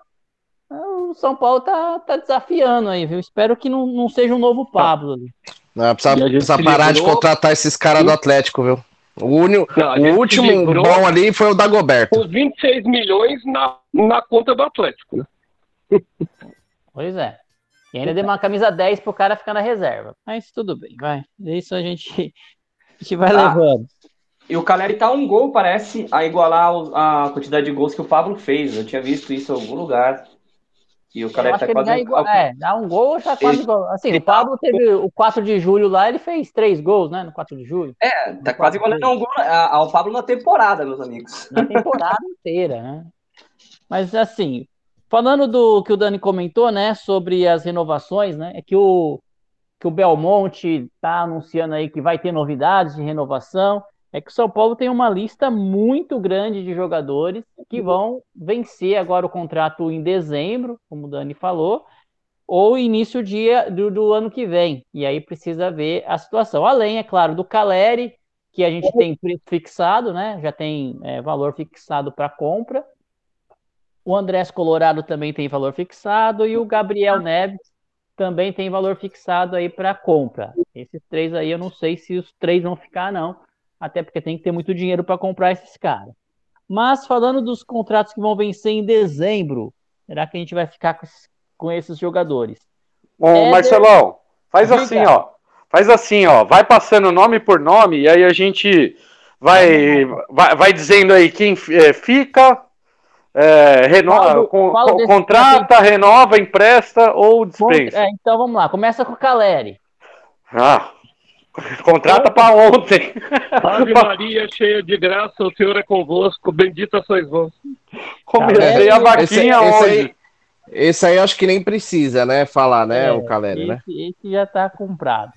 S7: O São Paulo tá, tá desafiando aí, viu? Espero que não, não seja um novo Pablo ali.
S3: Não, precisa, precisa parar de
S5: livrou-
S3: contratar esses caras do Atlético, viu? O, uni-
S5: Não,
S3: o último
S5: livrou
S3: bom ali foi o Dagoberto.
S5: com 26 milhões na, na conta do Atlético. Né?
S7: Pois é. E ainda deu uma camisa 10 pro cara ficar na reserva. Mas tudo bem, vai. Isso a gente, a gente vai
S6: Ah.
S7: levando.
S6: E o Caleri tá um gol, parece, a igualar a quantidade de gols que o Pablo fez. Eu tinha visto isso em algum lugar. E o Caleri tá quase.
S7: dá, igual, é, dá um gol, já quase
S6: Ele-
S7: igual. Assim,
S6: ele
S7: o Pablo teve o 4 de julho lá, ele fez três gols, né? No 4 de julho.
S6: É, tá quase igualando a um gol ao Pablo na temporada, meus amigos.
S7: na temporada inteira, né? Mas assim, falando do que o Dani comentou, né, sobre as renovações, né, é que o que o Belmonte tá anunciando aí que vai ter novidades de renovação, é que o São Paulo tem uma lista muito grande de jogadores que vão vencer agora o contrato em dezembro, como o Dani falou, ou início dia do, do ano que vem. E aí precisa ver a situação. Além, é claro, do Caleri, que a gente tem preço fixado, né? Já tem é, valor fixado para compra. O Andrés Colorado também tem valor fixado e o Gabriel Neves também tem valor fixado aí para compra. Esses três aí eu não sei se os três vão ficar não, até porque tem que ter muito dinheiro para comprar esses caras. Mas falando dos contratos que vão vencer em dezembro, será que a gente vai ficar com esses, com esses jogadores? Éder-
S4: Marcelão, faz assim, ó. Faz assim, ó. Vai passando nome por nome e aí a gente vai, vai, vai dizendo aí quem é, fica, é, renova,
S7: do-
S4: con-
S7: desse-
S4: contrata, renova, empresta ou dispensa.
S7: É, então vamos lá, começa com o Caleri.
S4: Ah, contrata para ontem.
S5: Ave Maria, cheia de graça, o Senhor é convosco, bendita sois vós.
S4: Comecei a
S3: Esse,
S4: vaquinha
S3: esse
S4: hoje.
S3: aí, esse aí acho que nem precisa, né? Falar, né?
S7: É,
S3: o Caleri, né?
S7: Esse, esse já está comprado.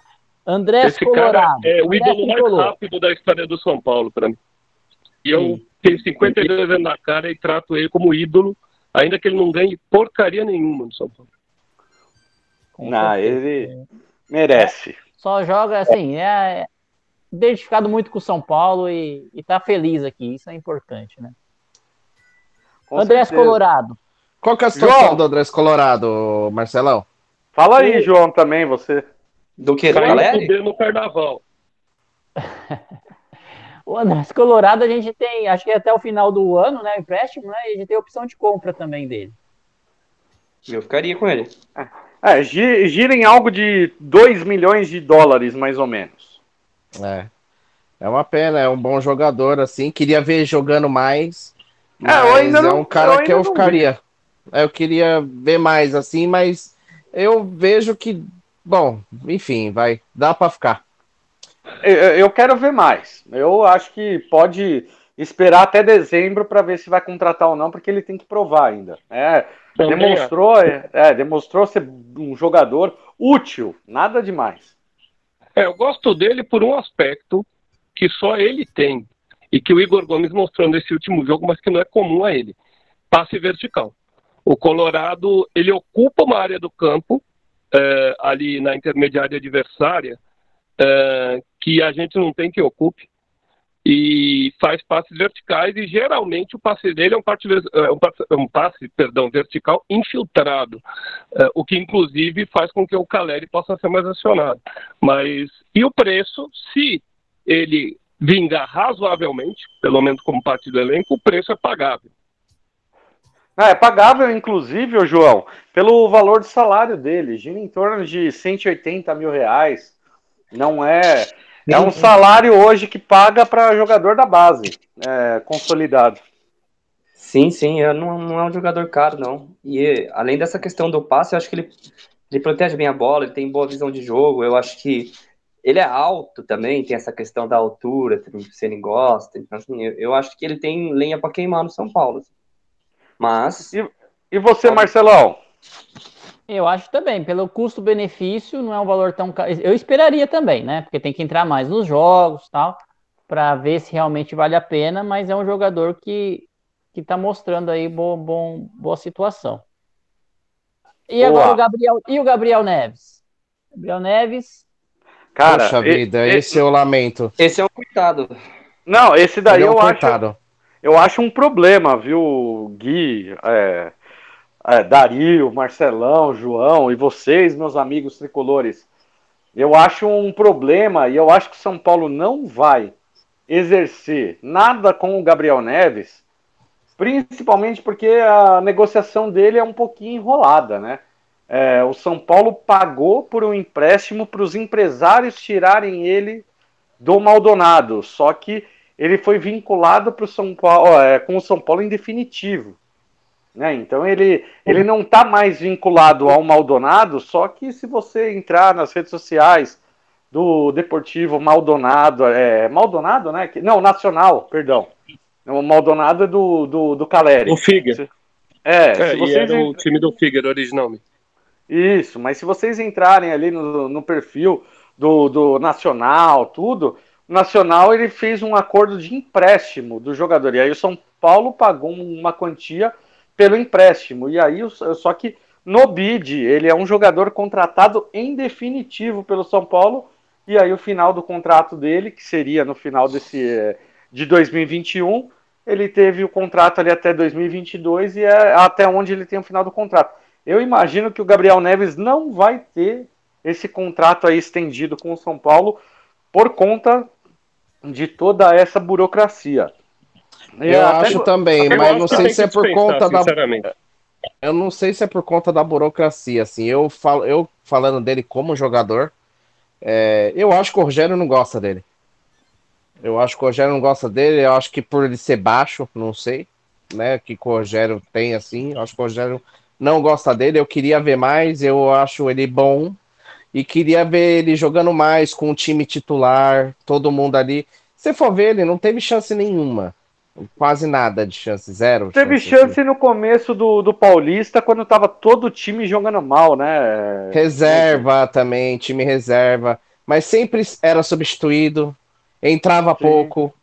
S7: André
S5: Esse cara
S7: Colorado.
S5: é o ídolo mais
S7: Tricolor.
S5: rápido da história do São Paulo, para mim. E eu
S7: Sim.
S5: tenho 52 anos na cara e trato ele como ídolo, ainda que ele não ganhe porcaria nenhuma no São Paulo.
S7: Com
S4: Não,
S7: certeza.
S4: ele merece.
S7: Só joga assim, é é identificado muito com o São Paulo e, e tá feliz aqui. Isso é importante, né?
S4: Com
S7: Andrés
S4: certeza.
S7: Colorado.
S3: Qual que é a situação
S4: João.
S3: do Andrés Colorado, Marcelão?
S4: Fala aí, João, também, você.
S6: Do que? Do Caleri?
S5: no carnaval.
S7: O Andrés Colorado a gente tem, acho que até o final do ano, né? Empréstimo, né? E a gente tem opção de compra também dele.
S6: Eu ficaria com ele.
S4: É, gi- gira em algo de 2 milhões de dólares, mais ou menos.
S3: É. É uma pena, é um bom jogador, assim. Queria ver jogando mais.
S4: É, ainda
S3: é
S4: não-
S3: um cara
S4: eu
S3: que eu ficaria. É, Eu queria ver mais, assim, mas eu vejo que, bom, enfim, vai. Dá pra ficar.
S4: Eu, eu quero ver mais. Eu acho que pode esperar até dezembro para ver se vai contratar ou não, porque ele tem que provar ainda. É,
S5: Também,
S4: demonstrou, é, é, demonstrou ser um jogador útil, nada demais.
S5: É, eu gosto dele por um aspecto que só ele tem e que o Igor Gomes mostrou nesse último jogo, mas que não é comum a ele. Passe vertical. O Colorado, ele ocupa uma área do campo, eh, ali na intermediária adversária, eh, que a gente não tem que ocupe, e faz passes verticais, e geralmente o passe dele é um, é um passe, é um passe perdão, vertical infiltrado, eh, o que inclusive faz com que o Caleri possa ser mais acionado. Mas, e o preço, se ele vingar razoavelmente, pelo menos como parte do elenco, o preço é pagável.
S4: Ah, é pagável, inclusive, ô João, pelo valor do salário dele. Gira em torno de 180 mil reais. Não é. É um salário hoje que paga para jogador da base, é, consolidado.
S6: Sim, sim, não, não é um jogador caro, não. E além dessa questão do passe, eu acho que ele Ele protege bem a bola, ele tem boa visão de jogo. Eu acho que ele é alto também, tem essa questão da altura, se ele gosta. Então, assim, eu, eu acho que ele tem lenha para queimar no São Paulo. Mas.
S4: E, e você, Marcelão?
S7: Eu acho também, pelo custo-benefício, não é um valor tão caro. Eu esperaria também, né? Porque tem que entrar mais nos jogos tal, para ver se realmente vale a pena, mas é um jogador que, que tá mostrando aí bo, bom, boa situação. E Boa. agora o Gabriel, e o Gabriel Neves? Gabriel Neves.
S3: Cara, Poxa vida, esse, esse eu lamento.
S6: Esse é um coitado.
S4: Não, esse daí é um eu coitado. acho. Eu acho um problema, viu, Gui, é, é, Dario, Marcelão, João e vocês, meus amigos tricolores. Eu acho um problema e eu acho que São Paulo não vai exercer nada com o Gabriel Neves principalmente porque a negociação dele é um pouquinho enrolada, né? É, o São Paulo pagou por um empréstimo para os empresários tirarem ele do Maldonado, só que ele foi vinculado para o São Paulo é, com o São Paulo em definitivo. Né? Então ele, ele não está mais vinculado ao Maldonado, só que se você entrar nas redes sociais do Deportivo Maldonado, é, Maldonado, né? Não, Nacional, perdão. O Maldonado é do, do, do Caleri.
S5: O Figuer.
S4: É,
S5: é vocês... era o time do Figuer originalmente.
S4: Isso, mas se vocês entrarem ali no, no perfil do, do Nacional, tudo, o Nacional ele fez um acordo de empréstimo do jogador. E aí o São Paulo pagou uma quantia pelo empréstimo. E aí, só que no bid, ele é um jogador contratado em definitivo pelo São Paulo. E aí o final do contrato dele, que seria no final desse eh, de 2021, ele teve o contrato ali até 2022 e é até onde ele tem o final do contrato. Eu imagino que o Gabriel Neves não vai ter esse contrato aí estendido com o São Paulo por conta de toda essa burocracia.
S3: Eu até... acho também, mas não sei se é por conta da eu não sei se é por conta da burocracia, assim. Eu falo, eu falando dele como jogador, é, eu acho que o Rogério não gosta dele. Eu acho que o Rogério não gosta dele, eu acho que por ele ser baixo, não sei, né? Que o Rogério tem assim, eu acho que o Rogério não gosta dele, eu queria ver mais, eu acho ele bom e queria ver ele jogando mais com o time titular, todo mundo ali. Se for ver, ele não teve chance nenhuma. Quase nada de chance, zero.
S4: Teve chance, chance no começo do, do Paulista, quando tava todo o time jogando mal, né?
S3: Reserva também, time reserva. Mas sempre era substituído entrava Sim. pouco,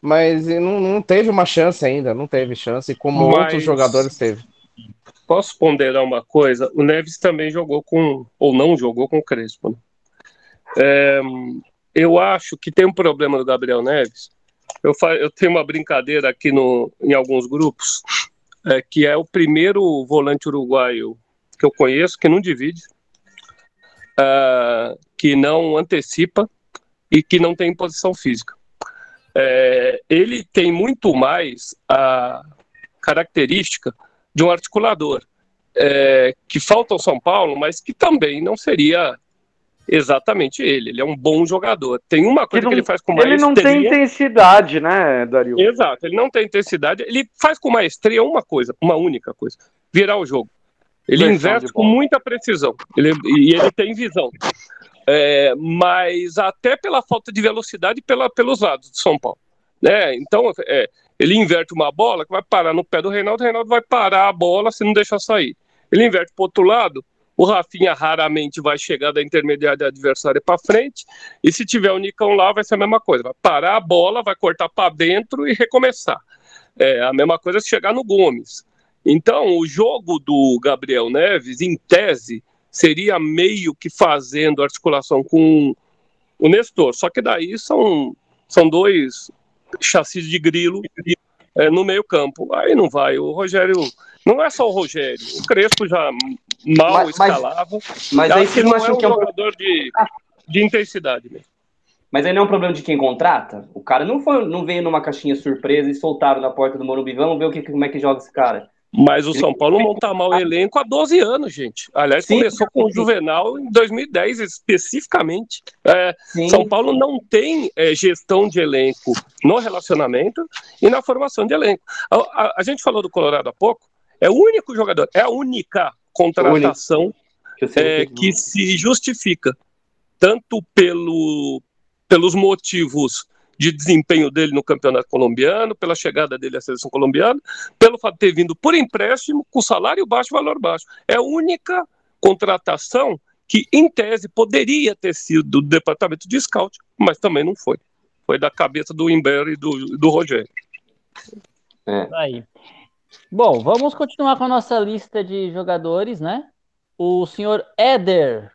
S3: mas não, não, teve uma chance ainda, não teve chance, como mas... outros jogadores teve.
S5: Posso ponderar uma coisa? O Neves também jogou com, ou não jogou com o Crespo. Né? É, eu acho que tem um problema do Gabriel Neves. Eu, fa eu tenho uma brincadeira aqui no, em alguns grupos, é, que é o primeiro volante uruguaio que eu conheço que não divide, uh, que não antecipa, e que não tem posição física. É, ele tem muito mais a característica de um articulador, é, que falta ao São Paulo, mas que também não seria exatamente ele. Ele é um bom jogador. Tem uma coisa que, não, ele faz com maestria.
S4: Ele não tem intensidade, né, Dario?
S5: Exato, ele não tem intensidade. Ele faz com maestria uma coisa, uma única coisa: virar o jogo. Ele inverte com muita precisão. Ele, e ele tem visão. É, mas até pela falta de velocidade pela, pelos lados de São Paulo. Né? Então, é, ele inverte uma bola que vai parar no pé do Reinaldo, o Reinaldo vai parar a bola se não deixar sair. Ele inverte para outro lado, o Rafinha raramente vai chegar da intermediária adversária para frente, e se tiver o Nicão lá, vai ser a mesma coisa. Vai parar a bola, vai cortar para dentro e recomeçar. É a mesma coisa se chegar no Gomes. Então, o jogo do Gabriel Neves, em tese, seria meio que fazendo articulação com o Nestor. Só que daí são, são dois chassis de grilo é, no meio campo. Aí não vai. O Rogério. Não é só o Rogério. O Crespo já mal mas, escalava.
S6: Mas aí
S5: você não é um que é um jogador de, de intensidade mesmo.
S6: Mas aí não é um problema de quem contrata? O cara não, foi, não veio numa caixinha surpresa e soltaram na porta do Morumbi. Vamos ver o que, como é que joga esse cara.
S5: Mas o São Paulo monta mal o elenco há 12 anos, gente. Aliás, Sim. começou com o Juvenal em 2010, especificamente. É, São Paulo não tem é, gestão de elenco no relacionamento e na formação de elenco. A, a, a, gente falou do Colorado há pouco, é o único jogador, é a única contratação é, que se justifica tanto pelo, pelos motivos de desempenho dele no campeonato colombiano, pela chegada dele à seleção colombiana, pelo fato de ter vindo por empréstimo, com salário baixo e valor baixo. É a única contratação que, em tese, poderia ter sido do departamento de scout, mas também não foi. Foi da cabeça do Imber e do, do Rogério.
S7: É. Aí. Bom, vamos continuar com a nossa lista de jogadores, né? O senhor Éder.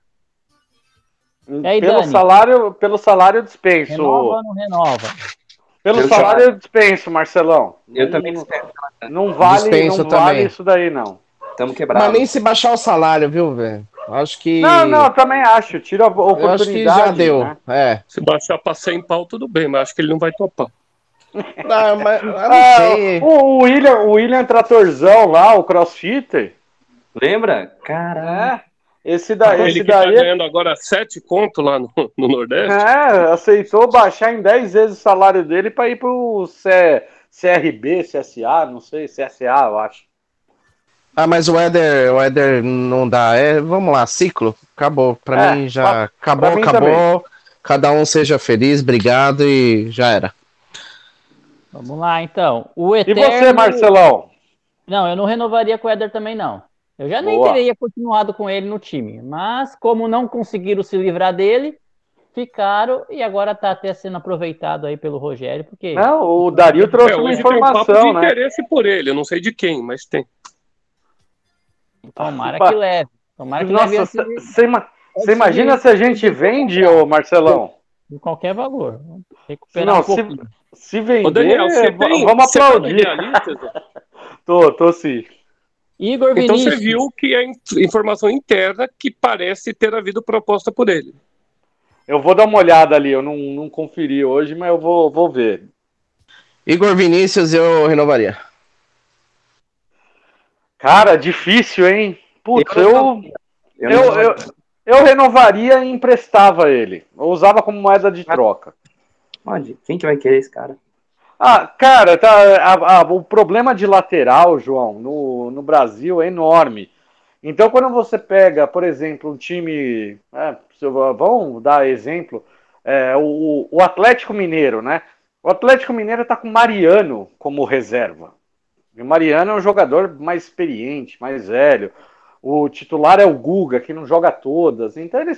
S4: Aí, pelo, salário, pelo salário dispenso.
S7: Renova ou não renova?
S4: Pelo eu salário eu dispenso, Marcelão.
S6: Eu também dispenso.
S4: Não vale, dispenso não vale isso daí, não.
S3: Estamos quebrados. Mas nem se baixar o salário, viu, velho? Acho que.
S4: Não, não, eu também acho. Tira a oportunidade. Eu acho que já deu. Né?
S3: É.
S5: Se baixar para 100 pau, tudo bem, mas acho que ele não vai topar.
S4: Não, mas, não ah, o, William, o William Tratorzão lá, o crossfitter.
S6: Lembra? Caralho.
S4: É. Esse daí,
S5: ele
S4: esse
S5: que tá daí. Tá ganhando agora 7 conto lá no, no Nordeste.
S4: É, aceitou baixar em 10 vezes o salário dele para ir pro C, CRB, CSA, não sei, CSA, eu acho.
S3: Ah, mas o Éder, o Éder não dá. É, vamos lá, ciclo. Acabou. Para é, mim já acabou, mim acabou. Também. Cada um seja feliz, obrigado e já era.
S7: Vamos lá, então. O Eterno...
S4: E você, Marcelão?
S7: Não, eu não renovaria com o Éder também, não. Eu já nem Boa. teria continuado com ele no time. Mas, como não conseguiram se livrar dele, ficaram e agora está até sendo aproveitado aí pelo Rogério. Porque...
S4: Não, o Dario trouxe é, uma informação, tem um papo
S5: de né? interesse por ele, eu não sei de quem, mas tem.
S7: Tomara que leve. Tomara que
S4: Nossa, leve. Você ima imagina se a gente vende, ô Marcelão?
S7: De qualquer valor. Recuperar
S4: não, um se, se vender, ô Daniel, você tem, vamos aplaudir. Tá tô, tô sim.
S7: Igor
S5: Vinícius. Então você viu que é informação interna que parece ter havido proposta por ele.
S4: Eu vou dar uma olhada ali, eu não, não conferi hoje, mas eu vou, vou ver.
S3: Igor Vinícius eu renovaria.
S4: Cara, difícil, hein? Putz, eu, eu, eu, eu, eu, eu renovaria e emprestava ele. Eu usava como moeda de troca.
S6: Pode. Quem que vai querer esse cara?
S4: Ah, cara, tá, a, a, o problema de lateral, João, no, no Brasil é enorme. Então, quando você pega, por exemplo, um time. É, vamos dar exemplo, é, o, o Atlético Mineiro, né? O Atlético Mineiro tá com Mariano como reserva. E o Mariano é um jogador mais experiente, mais velho. O titular é o Guga, que não joga todas. Então, ele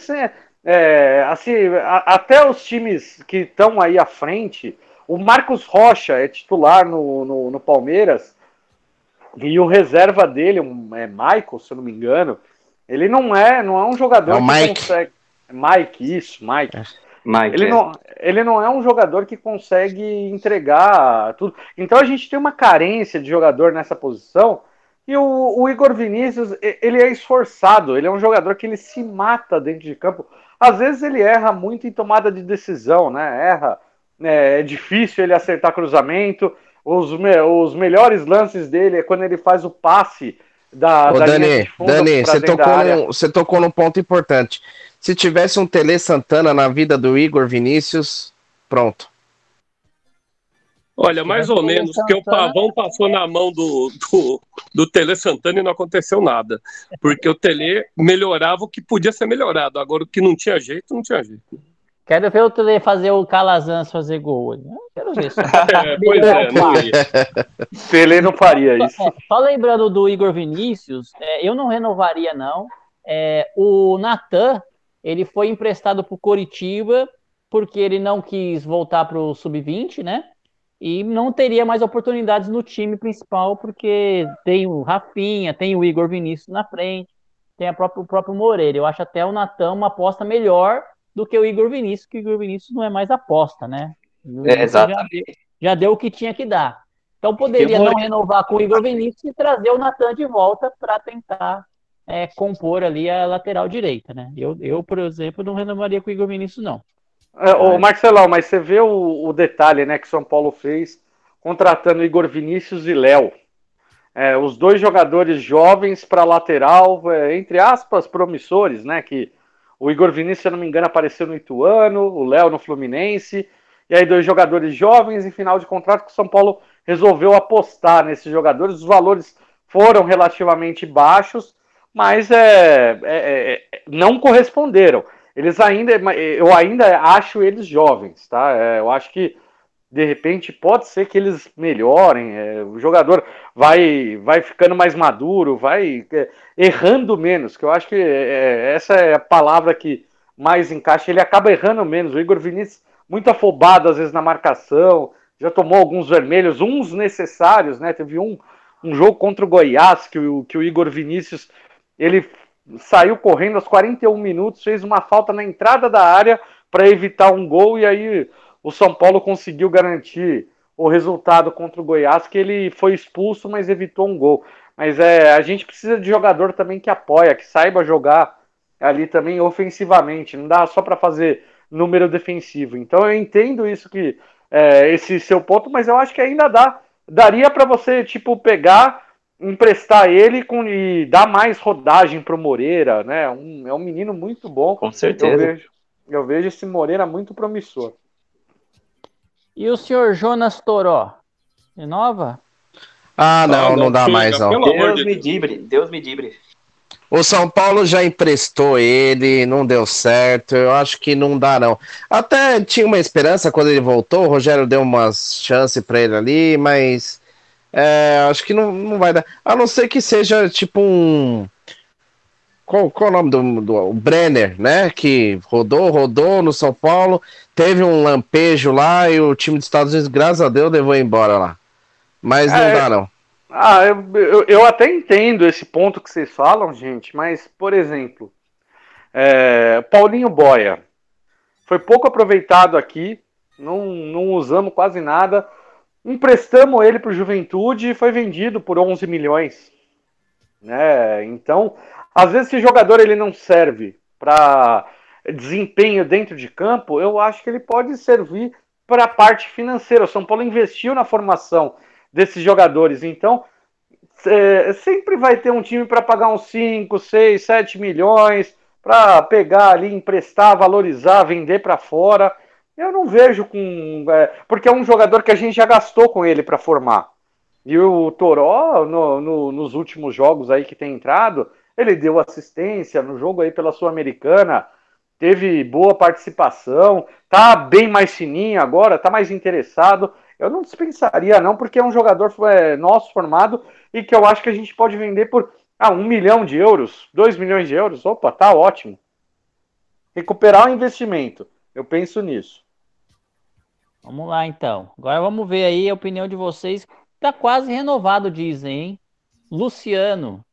S4: é, assim, a, até os times que estão aí à frente o Marcos Rocha é titular no, no, no Palmeiras e o reserva dele, um, é Michael, se eu não me engano, ele não é, não é um jogador
S3: é que Mike. consegue.
S4: Mike, isso, Mike.
S3: É. Mike
S4: ele, é. não, ele não é um jogador que consegue entregar tudo. Então a gente tem uma carência de jogador nessa posição. E o, o, Igor Vinícius, ele é esforçado, ele é um jogador que ele se mata dentro de campo. Às vezes ele erra muito em tomada de decisão, né? Erra é, é difícil ele acertar cruzamento. Os, me, os melhores lances dele é quando ele faz o passe da,
S3: Ô, da Dani, Dani você tocou, num, você tocou num ponto importante. Se tivesse um Tele Santana na vida do Igor Vinícius, pronto.
S5: Olha, mais ou menos, porque o Pavão passou na mão do, do, do Tele Santana e não aconteceu nada. Porque o Tele melhorava o que podia ser melhorado. Agora, o que não tinha jeito, não tinha jeito.
S7: Quero ver o Tele fazer o Calazans fazer gol. Quero ver isso.
S4: é, pois é, não Tele não faria isso.
S7: É, só lembrando do Igor Vinícius, é, eu não renovaria, não. É, o Natan, ele foi emprestado para o Coritiba porque ele não quis voltar para o Sub-20, né? E não teria mais oportunidades no time principal, porque tem o Rafinha, tem o Igor Vinícius na frente, tem própria, o próprio Moreira. Eu acho até o Natan uma aposta melhor do que o Igor Vinícius, que o Igor Vinícius não é mais aposta, né?
S6: É, exatamente.
S7: Já deu, já deu o que tinha que dar. Então poderia não renovar com o Igor Vinícius e trazer o Natan de volta para tentar é, compor ali a lateral direita, né? Eu, eu, por exemplo, não renovaria com o Igor Vinícius, não.
S4: É, ô, Marcelão, mas você vê o, o detalhe né, que São Paulo fez contratando Igor Vinícius e Léo. É, os dois jogadores jovens para lateral, é, entre aspas, promissores, né? Que o Igor Vinícius, se eu não me engano, apareceu no Ituano, o Léo no Fluminense. E aí, dois jogadores jovens em final de contrato que o São Paulo resolveu apostar nesses jogadores. Os valores foram relativamente baixos, mas é, é, é, não corresponderam. Eles ainda, eu ainda acho eles jovens, tá? É, eu acho que de repente pode ser que eles melhorem, é, o jogador vai, vai ficando mais maduro, vai é, errando menos, que eu acho que é, essa é a palavra que mais encaixa, ele acaba errando menos. O Igor Vinícius, muito afobado às vezes na marcação, já tomou alguns vermelhos, uns necessários, né? Teve um, um jogo contra o Goiás que o, que o Igor Vinícius ele saiu correndo aos 41 minutos, fez uma falta na entrada da área para evitar um gol e aí o São Paulo conseguiu garantir o resultado contra o Goiás, que ele foi expulso, mas evitou um gol. Mas é, a gente precisa de jogador também que apoia, que saiba jogar ali também ofensivamente, não dá só para fazer número defensivo. Então eu entendo isso que é, esse seu ponto, mas eu acho que ainda dá, daria para você tipo pegar, emprestar ele com, e dar mais rodagem para o Moreira, né? Um, é um menino muito bom.
S6: Com certeza.
S4: Eu vejo, eu vejo esse Moreira muito promissor.
S7: E o senhor Jonas Toró? Renova?
S3: Ah, não, não, não dá mais, não.
S6: Deus me dibre, Deus me dibre.
S3: O São Paulo já emprestou ele, não deu certo. Eu acho que não dá, não. Até tinha uma esperança quando ele voltou. O Rogério deu umas chances para ele ali, mas é, acho que não, não vai dar. A não ser que seja tipo um. Qual, qual é o nome do, do Brenner, né? Que rodou, rodou no São Paulo, teve um lampejo lá e o time dos Estados Unidos, graças a Deus, levou embora lá. Mas não é, dá, não.
S4: Ah, eu, eu, eu, até entendo esse ponto que vocês falam, gente, mas, por exemplo, é, Paulinho Boia foi pouco aproveitado aqui, não, não usamos quase nada. Emprestamos ele para o Juventude e foi vendido por 11 milhões. Né? Então, às vezes, esse jogador ele não serve para desempenho dentro de campo, eu acho que ele pode servir para a parte financeira. O São Paulo investiu na formação desses jogadores, então é, sempre vai ter um time para pagar uns 5, 6, 7 milhões, para pegar ali, emprestar, valorizar, vender para fora. Eu não vejo com. É, porque é um jogador que a gente já gastou com ele para formar. E o Toró, no, no, nos últimos jogos aí que tem entrado, ele deu assistência no jogo aí pela Sul-Americana, teve boa participação, tá bem mais fininho agora, tá mais interessado. Eu não dispensaria, não, porque é um jogador é, nosso formado e que eu acho que a gente pode vender por ah, um milhão de euros, dois milhões de euros. Opa, tá ótimo. Recuperar o investimento. Eu penso nisso.
S7: Vamos lá, então. Agora vamos ver aí a opinião de vocês. Tá quase renovado, dizem, hein? Luciano,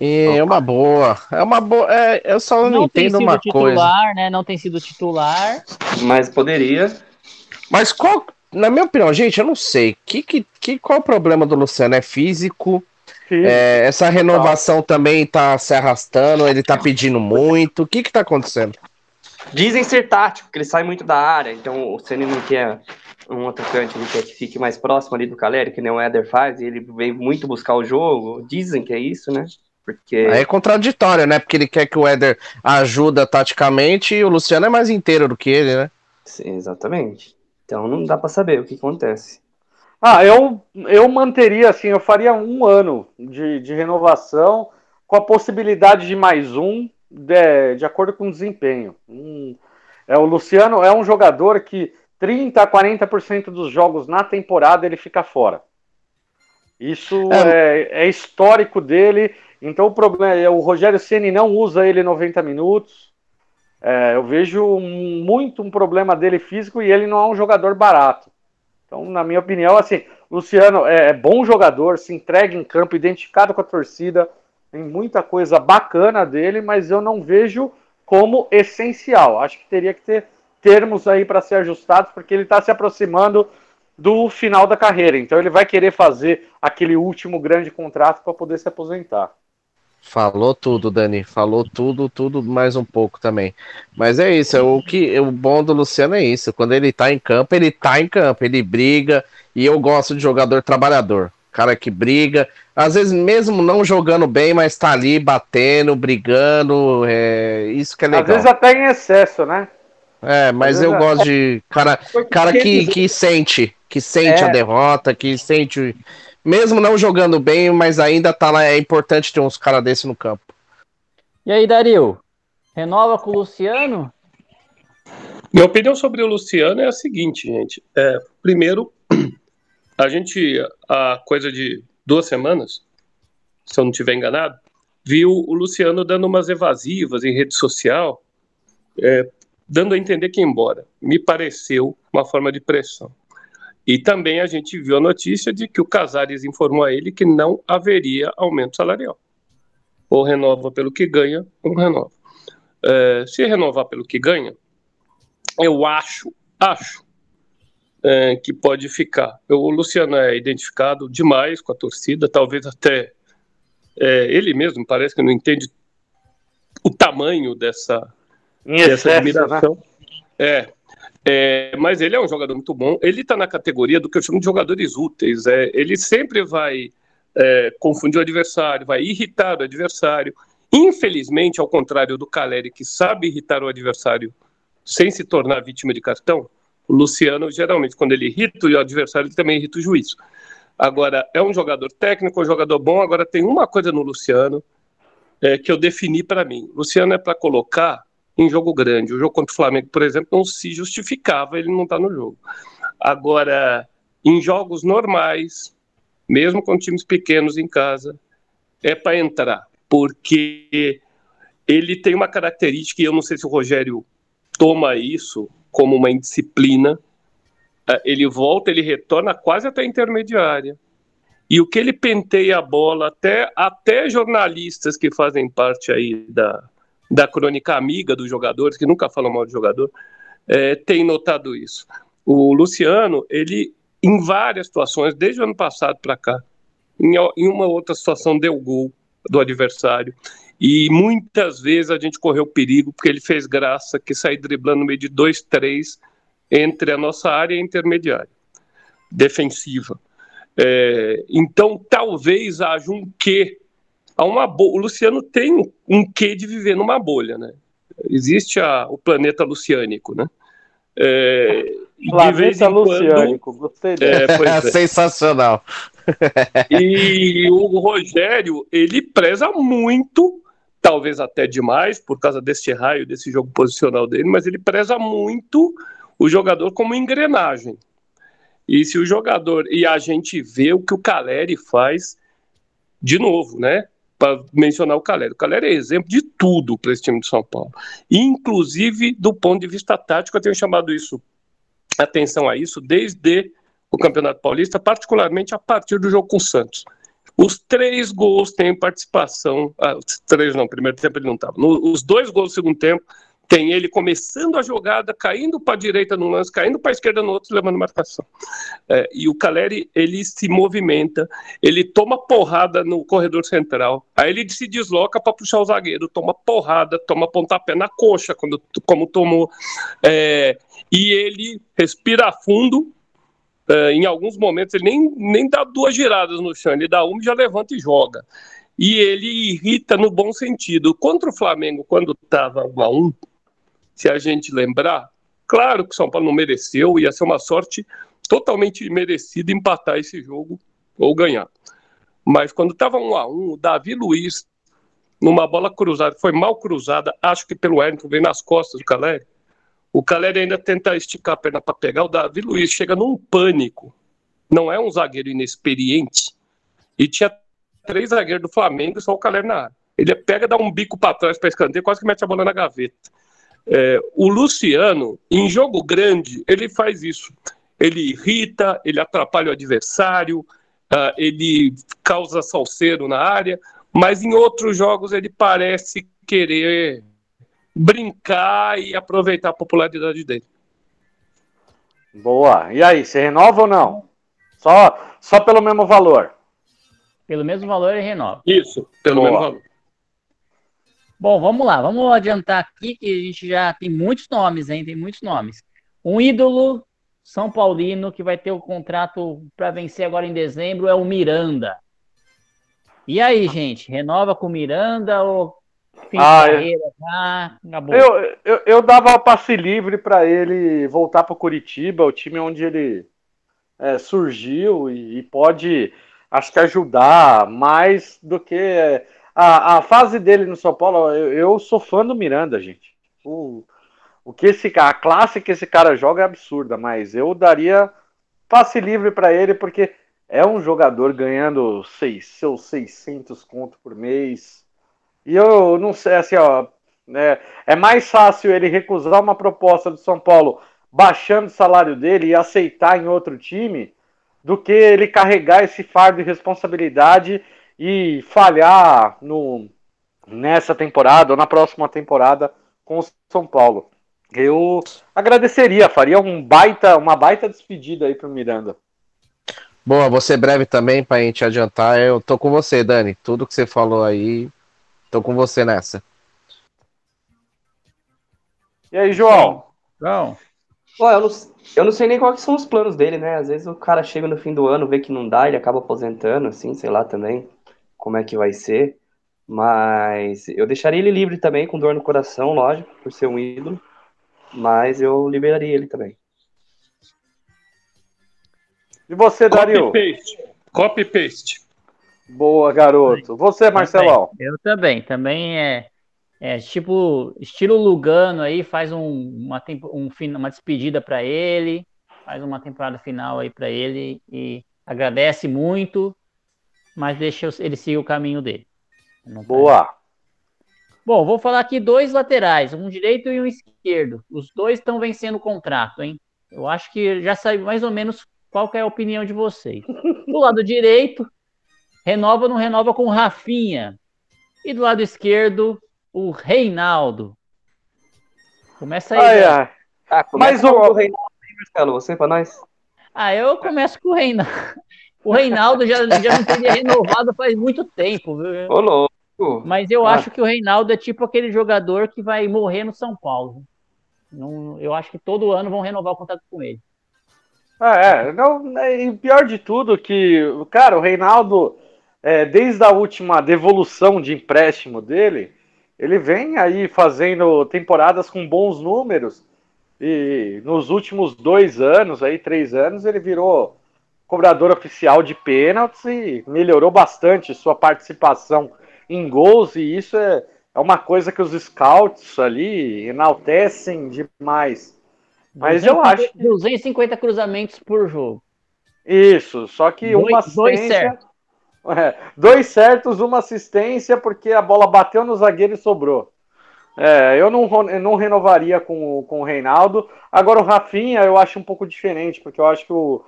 S3: é uma boa. É uma boa. É, eu só não, não entendo uma
S7: titular,
S3: coisa.
S7: Né? Não tem sido titular.
S6: Mas poderia.
S3: Mas qual. Na minha opinião, gente, eu não sei. Que, que, que, qual o problema do Luciano? É físico? É, essa renovação também tá se arrastando, ele tá pedindo muito. O que que tá acontecendo?
S6: Dizem ser tático, que ele sai muito da área, então o Ceni não quer um atacante ele quer que fique mais próximo ali do Caleri, que nem o Éder faz, e ele vem muito buscar o jogo. Dizem que é isso, né? Porque...
S3: Aí é contraditório, né? Porque ele quer que o Éder ajuda taticamente e o Luciano é mais inteiro do que ele, né?
S6: Sim, exatamente. Então não dá para saber o que acontece.
S4: Ah, eu, eu manteria assim, eu faria um ano de, de renovação com a possibilidade de mais um de, de acordo com o desempenho. É, o Luciano é um jogador que 30 a 40% dos jogos na temporada ele fica fora. Isso é, é, é histórico dele então o problema é o Rogério Ceni não usa ele 90 minutos. É, eu vejo muito um problema dele físico e ele não é um jogador barato. Então, na minha opinião, assim, Luciano é, é bom jogador, se entrega em campo, identificado com a torcida, tem muita coisa bacana dele, mas eu não vejo como essencial. Acho que teria que ter termos aí para ser ajustados, porque ele está se aproximando do final da carreira. Então ele vai querer fazer aquele último grande contrato para poder se aposentar.
S3: Falou tudo, Dani. Falou tudo, tudo mais um pouco também. Mas é isso, é o que o bom do Luciano é isso. Quando ele tá em campo, ele tá em campo, ele briga. E eu gosto de jogador trabalhador. Cara que briga. Às vezes, mesmo não jogando bem, mas tá ali batendo, brigando. É... Isso que é legal. Às
S4: vezes até em excesso, né?
S3: É, mas eu gosto de cara, cara que, que sente, que sente é. a derrota, que sente mesmo não jogando bem, mas ainda tá lá, é importante ter uns caras desse no campo.
S7: E aí, Dario? Renova com o Luciano?
S5: Minha opinião sobre o Luciano é a seguinte, gente. É, primeiro, a gente, há coisa de duas semanas, se eu não estiver enganado, viu o Luciano dando umas evasivas em rede social, é, dando a entender que ia embora. Me pareceu uma forma de pressão. E também a gente viu a notícia de que o Casares informou a ele que não haveria aumento salarial. Ou renova pelo que ganha, ou renova. É, se renovar pelo que ganha, eu acho, acho é, que pode ficar. O Luciano é identificado demais com a torcida, talvez até é, ele mesmo parece que não entende o tamanho dessa, dessa né? admiração. Né? É, é, mas ele é um jogador muito bom. Ele está na categoria do que eu chamo de jogadores úteis. É, ele sempre vai é, confundir o adversário, vai irritar o adversário. Infelizmente, ao contrário do Caleri, que sabe irritar o adversário sem se tornar vítima de cartão, o Luciano, geralmente, quando ele irrita o adversário, ele também irrita o juiz. Agora, é um jogador técnico, um jogador bom. Agora, tem uma coisa no Luciano é, que eu defini para mim. Luciano é para colocar em jogo grande. O jogo contra o Flamengo, por exemplo, não se justificava ele não estar tá no jogo. Agora, em jogos normais, mesmo com times pequenos em casa, é para entrar, porque ele tem uma característica, e eu não sei se o Rogério toma isso como uma indisciplina, é, ele volta, ele retorna quase até a intermediária. E o que ele penteia a bola, até, até jornalistas que fazem parte aí da, da crônica amiga dos jogadores, que nunca falam mal de jogador, é, tem notado isso. O Luciano, ele, em várias situações, desde o ano passado para cá, em, em uma outra situação, deu gol do adversário. E muitas vezes a gente correu perigo, porque ele fez graça que sair driblando no meio de dois, três, entre a nossa área intermediária, defensiva. É, então, talvez haja um quê. Há uma o Luciano tem um quê de viver numa bolha, né? Existe a, o planeta luciânico, né?
S4: É, planeta luciânico, quando, gostei
S3: é, é. Sensacional.
S5: E o Rogério, ele preza muito talvez até demais, por causa desse raio, desse jogo posicional dele, mas ele preza muito o jogador como engrenagem. E se o jogador. E a gente vê o que o Caleri faz de novo, né? Para mencionar o Caleri. O Caleri é exemplo de tudo para esse time de São Paulo. Inclusive do ponto de vista tático, eu tenho chamado isso atenção a isso desde o Campeonato Paulista, particularmente a partir do jogo com o Santos. Os três gols têm participação. Ah, os três não, primeiro tempo ele não estava. Os dois gols do segundo tempo tem ele começando a jogada, caindo para a direita no lance, caindo para a esquerda no outro, levando marcação. É, e o Caleri, ele se movimenta, ele toma porrada no corredor central, aí ele se desloca para puxar o zagueiro, toma porrada, toma pontapé na coxa, quando, como tomou. É, e ele respira fundo, Uh, em alguns momentos ele nem, nem dá duas giradas no chão, ele dá uma e já levanta e joga. E ele irrita no bom sentido. Contra o Flamengo, quando estava 1 a 1 se a gente lembrar, claro que o São Paulo não mereceu, ia ser uma sorte totalmente merecida empatar esse jogo ou ganhar. Mas quando estava 1 a 1 o Davi Luiz, numa bola cruzada, foi mal cruzada, acho que pelo Wellington, vem nas costas do Caleri, o Caleri ainda tenta esticar a perna para pegar. O Davi Luiz chega num pânico. Não é um zagueiro inexperiente. E tinha três zagueiros do Flamengo e só o Caleri na área. Ele pega, dá um bico para trás para escanteio, quase que mete a bola na gaveta. É, o Luciano, em jogo grande, ele faz isso. Ele irrita, ele atrapalha o adversário, uh, ele causa salseiro na área, mas em outros jogos ele parece querer brincar e aproveitar a popularidade dele.
S4: Boa. E aí, você renova ou não? Só, só pelo mesmo valor?
S7: Pelo mesmo valor ele renova.
S5: Isso, pelo Boa. mesmo valor.
S7: Bom, vamos lá, vamos adiantar aqui que a gente já tem muitos nomes, hein? Tem muitos nomes. Um ídolo São Paulino que vai ter o contrato para vencer agora em dezembro é o Miranda. E aí, gente, renova com o Miranda ou Fim ah, de carreira,
S4: acabou. Eu, eu, eu dava passe livre para ele voltar para Curitiba, o time onde ele é, surgiu e, e, pode acho que ajudar mais do que a, a fase dele no São Paulo. Eu, eu sou fã do Miranda, gente. O, o que esse a classe que esse cara joga é absurda, mas eu daria passe livre para ele porque é um jogador ganhando seis, seus 600 conto por mês. E eu não sei, assim, ó, né, é mais fácil ele recusar uma proposta do São Paulo baixando o salário dele e aceitar em outro time do que ele carregar esse fardo de responsabilidade e falhar no, nessa temporada ou na próxima temporada com o São Paulo. Eu agradeceria, faria um baita, uma baita despedida aí pro Miranda.
S3: Boa, você breve também pra gente adiantar. Eu tô com você, Dani. Tudo que você falou aí, tô com você nessa.
S4: E aí, João?
S7: João.
S6: Bom, eu, não, eu não sei nem quais são os planos dele, né? Às vezes o cara chega no fim do ano, vê que não dá, ele acaba aposentando, assim, sei lá também como é que vai ser. Mas eu deixaria ele livre também, com dor no coração, lógico, por ser um ídolo. Mas eu liberaria ele também.
S4: E você, Dario?
S5: Copy paste. Copy paste.
S4: Boa, garoto. Você, Marcelão?
S7: Eu também. Também é, é tipo estilo Lugano aí, faz um, uma, um, uma despedida para ele, faz uma temporada final aí para ele e agradece muito, mas deixa ele seguir o caminho dele.
S4: Boa.
S7: Bom, vou falar aqui dois laterais, um direito e um esquerdo. Os dois estão vencendo o contrato, hein? Eu acho que já sabe mais ou menos qual é a opinião de vocês. Do lado direito, renova ou não renova com o Rafinha. E do lado esquerdo, o Reinaldo. Começa aí.
S4: Ai, ai.
S6: Ah,
S4: Mas
S6: o
S4: o-
S6: Reinaldo, Marcelo, você pra nós?
S7: Ah, eu começo com o Reinaldo. O Reinaldo já, já não teria renovado faz muito tempo, viu?
S6: Ô, louco.
S7: Mas eu
S6: Ah.
S7: acho que o Reinaldo é tipo aquele jogador que vai morrer no São Paulo. Não, eu acho que todo ano vão renovar o contrato com ele.
S4: Ah, é, não, é, e pior de tudo que, cara, o Reinaldo, é, desde a última devolução de empréstimo dele, ele vem aí fazendo temporadas com bons números e nos últimos dois anos, aí três anos, ele virou cobrador oficial de pênaltis e melhorou bastante sua participação em gols e isso é, é uma coisa que os scouts ali enaltecem demais. Mas eu acho que
S7: 250 cruzamentos por jogo.
S4: Isso, só que
S7: Dois-
S4: uma
S7: dois
S4: assistência. É, dois certos, uma assistência, porque a bola bateu no zagueiro e sobrou. É, eu não, eu não renovaria com, o- com o Reinaldo. Agora o Rafinha eu acho um pouco diferente, porque eu acho que o,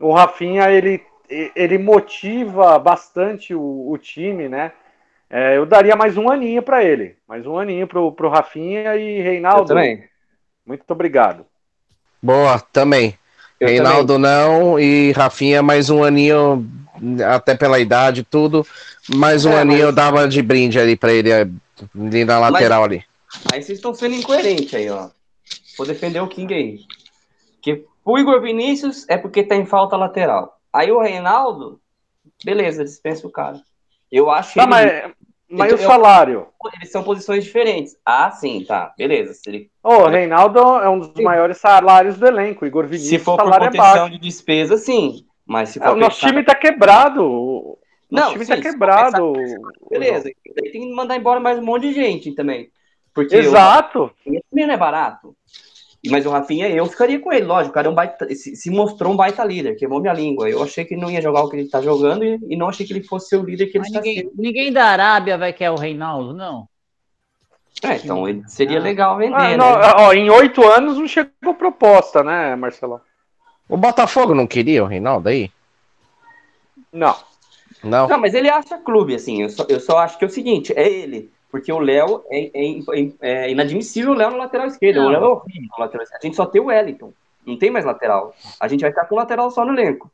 S4: o Rafinha ele, ele motiva bastante o, o time, né? É, eu daria mais um aninho para ele. Mais um aninho pro, pro Rafinha e
S6: Eu
S4: Reinaldo.
S6: também.
S4: Muito obrigado.
S3: Boa, também.
S6: Eu
S3: Reinaldo não e Rafinha mais um aninho, até pela idade, tudo. Mais um
S6: É,
S3: aninho
S6: mas-
S3: eu dava de brinde ali pra ele, ali na lateral ali.
S6: Aí vocês estão sendo incoerentes aí, ó. Vou defender o King aí. Porque o Igor Vinícius é porque tá em falta lateral. Aí o Reinaldo, beleza, dispensa o cara. Eu acho
S4: Tá,
S6: ele-
S4: mas, mas
S6: eu-
S4: o salário?
S6: eles são posições diferentes. Ah, sim, tá, beleza. Se, ele,
S4: Ô, o Reinaldo é um dos maiores salários do elenco. Igor
S6: se
S4: Vinícius,
S6: for
S4: o
S6: por
S4: salário é
S6: de despesa, sim. Mas se for
S4: É, o nosso time tá quebrado. O nosso
S6: Não,
S4: time
S6: sim,
S4: tá quebrado.
S6: Beleza, daí tem que mandar embora mais um monte de gente também. Porque
S4: Exato.
S6: o Rafinha não é barato. Mas o Rafinha, eu ficaria com ele, lógico. O cara é um baita, se, se mostrou um baita líder, queimou minha língua. Eu achei que ele não ia jogar o que ele tá jogando e, e não achei que ele fosse ser o líder que ele
S7: Mas
S6: está
S7: ninguém,
S6: sendo.
S7: ninguém da Arábia vai querer o Reinaldo, não.
S6: É, então ele seria legal vender,
S4: Ah,
S6: né?
S4: não, ó, em oito anos não chegou proposta, né, Marcelo?
S3: O Botafogo não queria o Reinaldo aí?
S4: Não.
S3: Não?
S6: Não, mas ele acha clube, assim. Eu só, eu só acho que é o seguinte, é ele. Porque o Léo é, é- é inadmissível o Léo no lateral esquerdo.
S7: Não.
S6: O Léo é horrível no lateral esquerdo. A gente só tem o Wellington. Não tem mais lateral. A gente vai ficar com lateral só no elenco.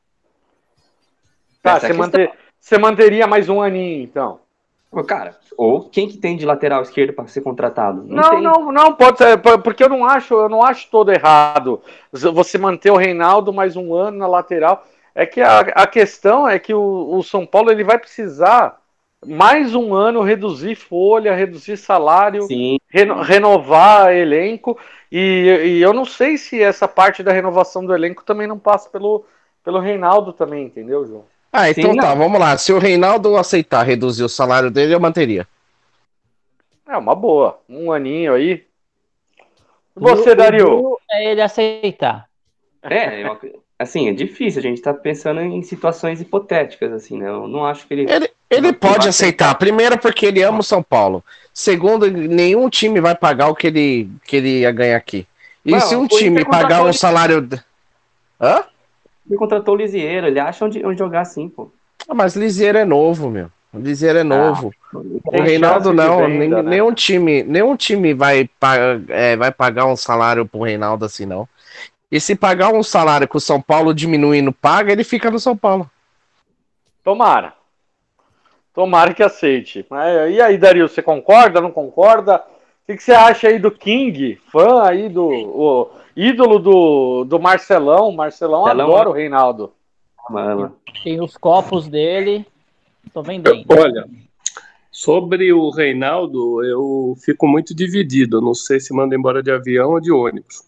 S4: Tá,
S6: é
S4: você, manter, você manteria mais um aninho, então.
S6: Cara, ou quem que tem de lateral esquerdo para ser contratado?
S4: Não,
S6: tem.
S4: não, não, pode ser, porque eu não acho, eu não acho todo errado você manter o Reinaldo mais um ano na lateral. É que a, a questão é que o, o São Paulo ele vai precisar mais um ano reduzir folha, reduzir salário, reno- renovar elenco. E, e eu não sei se essa parte da renovação do elenco também não passa pelo, pelo Reinaldo também, entendeu, João?
S3: Ah, então
S6: Sim,
S3: tá,
S6: não.
S3: vamos lá. Se o Reinaldo aceitar reduzir o salário dele, eu manteria.
S4: É uma boa. Um aninho aí. E você, Dario?
S7: duro É ele aceitar.
S6: É, é uma- assim, é difícil. A gente tá pensando em situações hipotéticas, assim, né? Eu não acho que ele.
S3: Ele, ele pode
S6: vai
S3: aceitar. Primeiro, porque ele ama o São Paulo. Segundo, nenhum time vai pagar o que ele, que ele ia ganhar aqui. E
S6: Não,
S3: se um
S6: o
S3: time pagar um salário. Hã?
S6: Ele contratou o Lisieiro, ele acha onde, onde jogar assim, pô.
S3: Ah, mas Lisieiro é novo, meu. O Lisieiro é novo. o
S4: Tem
S3: Reinaldo não.
S4: venda,
S3: nem-
S4: né?
S3: Nenhum time, nenhum time vai, é, vai pagar um salário pro Reinaldo assim, não. E se pagar um salário que o São Paulo diminuindo paga, ele fica no São Paulo.
S4: Tomara. Tomara que aceite. Mas, e aí, Dario, você concorda, não concorda? O que, que você acha aí do King, fã aí do o ídolo do, do Marcelão? Marcelão
S6: Marcelão,
S4: adora o Reinaldo.
S6: Mano.
S7: Tem os copos dele. Tô vendendo.
S5: Olha, sobre o Reinaldo, eu fico muito dividido. Não sei se manda embora de avião ou de ônibus.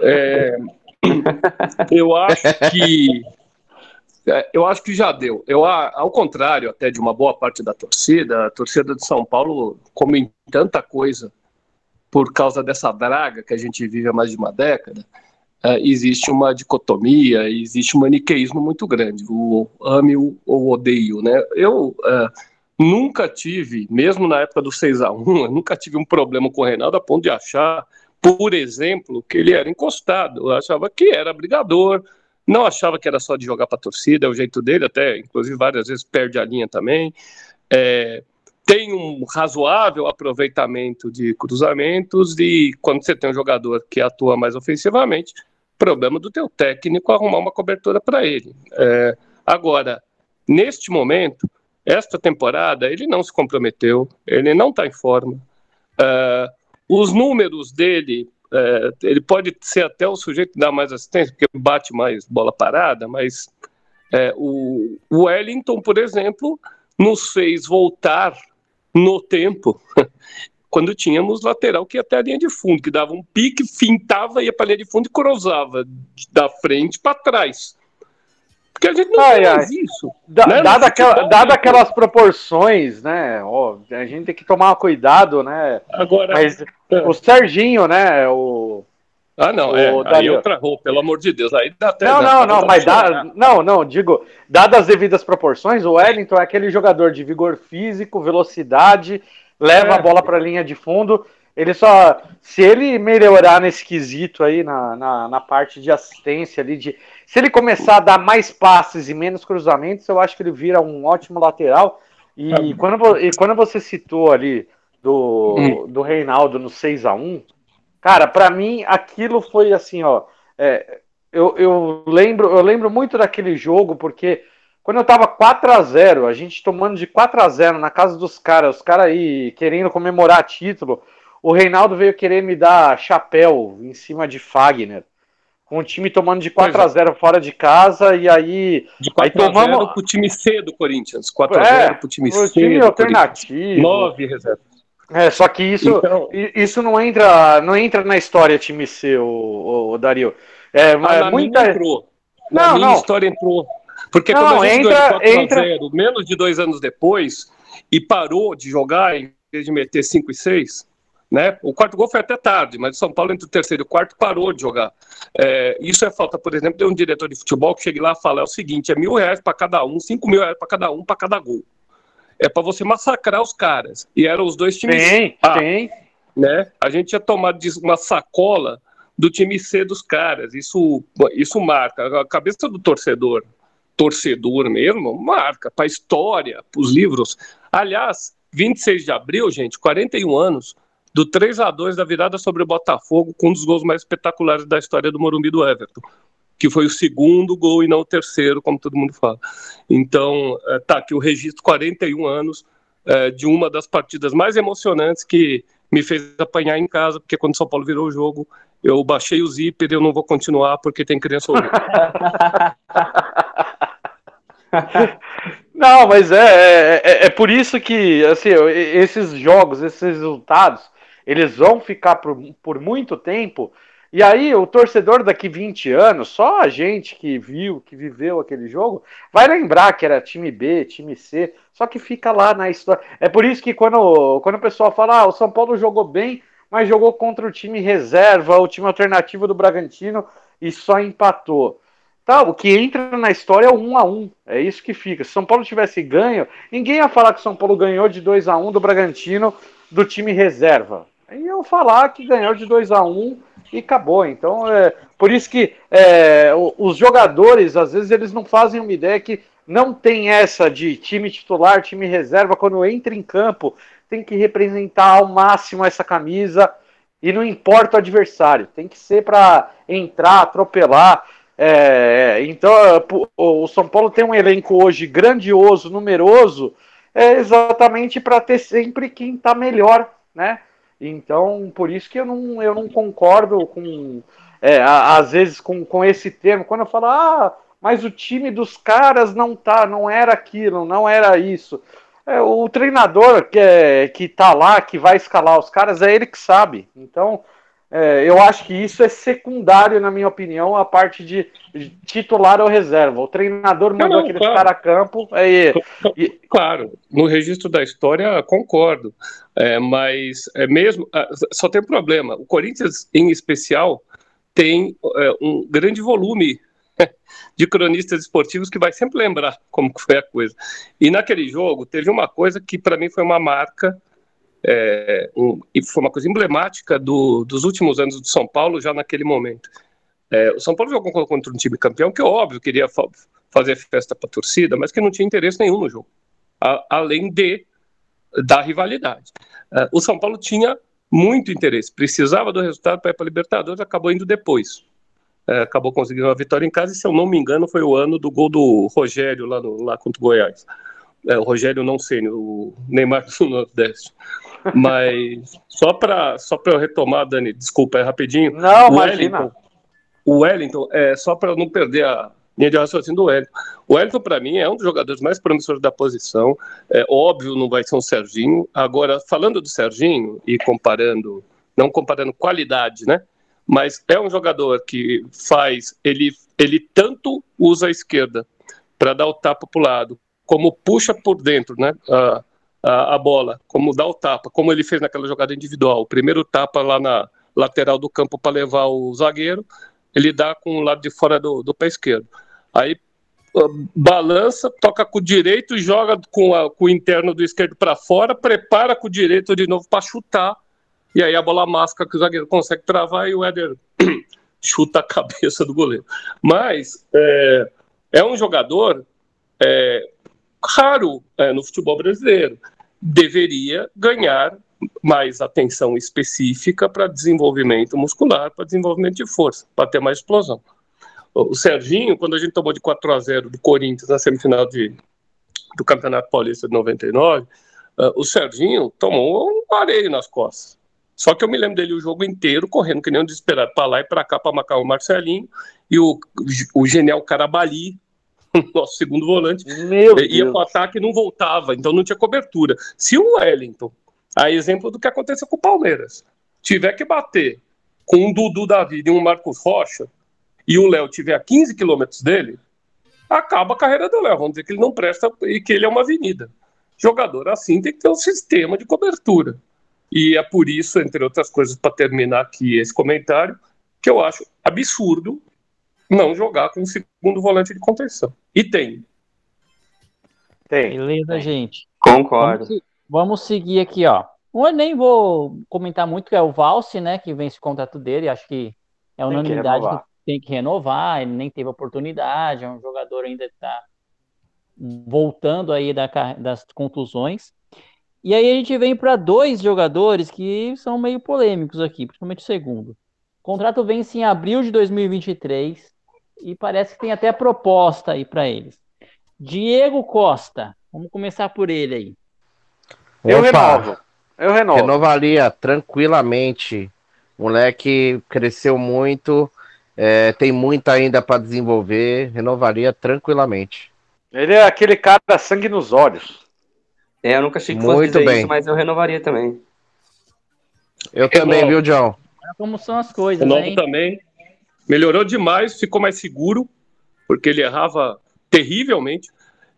S5: É, eu acho que é, eu acho que já deu. Eu, ao contrário até de uma boa parte da torcida, a torcida de São Paulo, como em tanta coisa, por causa dessa draga que a gente vive há mais de uma década, é, existe uma dicotomia, existe um maniqueísmo muito grande, o ame ou odeio, né? Eu é, nunca tive, mesmo na época do 6 a 1 eu nunca tive um problema com o Reinaldo a ponto de achar, por exemplo, que ele era encostado. Eu achava que era brigador, não achava que era só de jogar para a torcida, é o jeito dele, até, inclusive, várias vezes perde a linha também. É, tem um razoável aproveitamento de cruzamentos e quando você tem um jogador que atua mais ofensivamente, problema do teu técnico arrumar uma cobertura para ele. É, agora, neste momento, esta temporada, ele não se comprometeu, ele não está em forma. É, os números dele, é, ele pode ser até o sujeito que dá mais assistência, porque bate mais bola parada, mas é, o, Wellington, por exemplo, nos fez voltar no tempo, quando tínhamos lateral que ia até a linha de fundo, que dava um pique, fintava, ia para a linha de fundo e cruzava da frente para trás. Porque a gente não
S4: Ai,
S5: tem
S4: ai.
S5: isso.
S4: Da,
S5: Né,
S4: dada, aquela, dada
S5: né?
S4: aquelas proporções, né? ó, a gente tem que tomar cuidado, né?
S5: Agora,
S4: Mas o Serginho, né? O,
S5: ah, não, é, aí outra roupa, pelo amor de Deus. Aí dá até
S4: Não, não, não, mas dá, não, não, digo, dadas as devidas proporções, o Wellington é aquele jogador de vigor físico, velocidade, leva
S5: É.
S4: a bola para a linha de fundo. Ele só, se ele melhorar nesse quesito aí na, na, na parte de assistência ali, de, se ele começar a dar mais passes e menos cruzamentos, eu acho que ele vira um ótimo lateral. E,
S5: É.
S4: quando, e quando você citou ali do,
S5: Hum.
S4: do Reinaldo no 6 a 1 cara, para mim aquilo foi assim, ó. é, eu, eu lembro, eu lembro muito daquele jogo, porque quando eu tava 4 a 0 a gente tomando de 4 a 0 na casa dos caras, os caras aí querendo comemorar título, o Reinaldo veio querer me dar chapéu em cima de Fagner. Com o time tomando de 4 a 0 fora de casa, e aí.
S5: De
S4: Aí
S5: 4 a 0
S4: tomamos-
S5: pro time C do Corinthians. 4 a
S4: É,
S5: 0 pro time
S4: O
S5: C
S4: time
S5: do Corinthians.
S4: alternativo.
S5: 9 reservas.
S4: É, só que isso,
S5: Então,
S4: isso não entra, não entra na história time C, o, o Dario. É,
S5: ah,
S4: mas
S5: na
S4: muita.
S5: entrou. Na
S4: Não,
S5: minha
S4: não.
S5: história entrou. Porque
S4: Não,
S5: quando a gente
S4: entra-
S5: ganhou 4
S4: entra-
S5: a 0 menos de dois anos depois, e parou de jogar, em vez de meter 5 e 6, né? O quarto gol foi até tarde, mas o São Paulo, entre o terceiro e o quarto, parou de jogar. É, isso é falta, por exemplo, de um diretor de futebol que chegue lá e fala: é o seguinte, é mil reais para cada um, cinco mil reais para cada um, para cada gol. É para você massacrar os caras. E eram os dois times
S4: Tem,
S5: Ah.
S4: tem.
S5: né? A gente tinha tomado de uma sacola do time C dos caras. Isso, isso marca. A cabeça do torcedor, torcedor mesmo, marca para a história, para os livros. Aliás, 26 de abril, gente, 41 anos do 3 a 2 da virada sobre o Botafogo, com um dos gols mais espetaculares da história do Morumbi do Everton, que foi o segundo gol e não o terceiro, como todo mundo fala. Então, eh, tá aqui o registro 41 anos eh, de uma das partidas mais emocionantes que me fez apanhar em casa, porque quando o São Paulo virou o jogo, eu baixei o zíper e eu não vou continuar porque tem criança ouvindo.
S4: Não, mas é, é, é por isso que assim, esses jogos, esses resultados, eles vão ficar por, por muito tempo E aí, o torcedor daqui 20 anos, só a gente que viu, que viveu aquele jogo, vai lembrar que era time B, time C, só que fica lá na história. É por isso que quando, quando o pessoal fala, ah, o São Paulo jogou bem, mas jogou contra o time reserva, o time alternativo do Bragantino e só empatou. Tá, o que entra na história é o 1 a 1 É isso que fica. Se São Paulo tivesse ganho, ninguém ia falar que São Paulo ganhou de 2 a 1 do Bragantino do time reserva. Iam falar que ganhou de 2 a 1 e acabou. Então, é, por isso que é, os jogadores, às vezes, eles não fazem uma ideia que não tem essa de time titular, time reserva, quando entra em campo, tem que representar ao máximo essa camisa e não importa o adversário, tem que ser para entrar, atropelar. É, então, o São Paulo tem um elenco hoje grandioso, numeroso, é exatamente para ter sempre quem está melhor, né? Então, por isso que eu não, eu não concordo com, é, às vezes, com, com esse termo. Quando eu falo, ah, mas o time dos caras não tá, não era aquilo, não era isso. É, o treinador que, é, que tá lá, que vai escalar os caras, é ele que sabe. Então, é, eu acho que isso é secundário, na minha opinião, a parte de, titular ou reserva. O treinador mandou aquele claro. cara a campo. É,
S5: e... Claro, no registro da história, concordo. É, mas é mesmo. Ah, só tem um problema. O Corinthians, em especial, tem é, um grande volume de cronistas esportivos que vai sempre lembrar como foi a coisa. E naquele jogo teve uma coisa que para mim foi uma marca é, um, e foi uma coisa emblemática do, dos últimos anos do São Paulo já naquele momento. É, o São Paulo jogou contra um time campeão que, óbvio, queria fa fazer festa para a torcida, mas que não tinha interesse nenhum no jogo, a, além de da rivalidade. É, o São Paulo tinha muito interesse, precisava do resultado para ir para a Libertadores, acabou indo depois. É, acabou conseguindo uma vitória em casa, e se eu não me engano, foi o ano do gol do Rogério lá, no, lá contra o Goiás. É, o Rogério não sei, o Neymar do Nordeste. Mas só para só eu retomar, Dani, desculpa, é rapidinho.
S4: Não, o imagina.
S5: Wellington, o Wellington, é, só para não perder a linha de raciocínio do Wellington. O Wellington, para mim, é um dos jogadores mais promissores da posição. É óbvio, não vai ser um Serginho. Agora, falando do Serginho e comparando, não comparando qualidade, né? Mas é um jogador que faz, ele, ele tanto usa a esquerda para dar o tapa para o lado, como puxa por dentro, né? A, a, a, bola, como dá o tapa, como ele fez naquela jogada individual. O primeiro tapa lá na lateral do campo para levar o zagueiro, ele dá com o lado de fora do, do pé esquerdo. Aí balança, toca com o direito, joga com, a, com o interno do esquerdo para fora, prepara com o direito de novo para chutar, e aí a bola masca que o zagueiro consegue travar e o Éder chuta a cabeça do goleiro. Mas é, é um jogador é, raro é, no futebol brasileiro. Deveria ganhar mais atenção específica para desenvolvimento muscular, para desenvolvimento de força, para ter mais explosão. O Serginho, quando a gente tomou de 4 a 0 do Corinthians na semifinal de, do Campeonato Paulista de 99, uh, ah, o Serginho tomou um areio nas costas. Só que eu me lembro dele o jogo inteiro correndo que nem um desesperado para lá e para cá para marcar o Marcelinho e o, o genial Carabali nosso segundo volante,
S4: Meu ia
S5: para o ataque e não voltava, então não tinha cobertura. Se o Wellington, a exemplo do que aconteceu com o Palmeiras, tiver que bater com um Dudu da vida e um Marcos Rocha, e o Léo tiver a 15 quilômetros dele, acaba a carreira do Léo. Vamos dizer que ele não presta e que ele é uma avenida. Jogador assim tem que ter um sistema de cobertura. E é por isso, entre outras coisas, para terminar aqui esse comentário, que eu acho absurdo não jogar com o segundo volante de contenção. E tem.
S7: Tem. Beleza, gente.
S6: Concordo.
S7: Vamos, vamos, seguir aqui, ó. Eu nem vou comentar muito, que é o Valse, né, que vence o contrato dele. Acho que é unanimidade que, que tem que renovar. Ele nem teve oportunidade. É um jogador ainda que está voltando aí da, das contusões. E aí a gente vem para dois jogadores que são meio polêmicos aqui, principalmente o segundo. O contrato vence em abril de 2023 e parece que tem até proposta aí para eles. Diego Costa, vamos começar por ele aí.
S3: Eu Opa, renovo. Eu renovo. Renovaria tranquilamente. Moleque cresceu muito, é, tem muito ainda para desenvolver. Renovaria tranquilamente.
S4: Ele é aquele cara sangue nos olhos.
S6: É, eu nunca achei que fosse muito bem. isso, mas eu renovaria também.
S3: Eu também, viu, John?
S7: como são as coisas,
S5: O novo
S7: hein?
S5: também melhorou demais, ficou mais seguro, porque ele errava terrivelmente.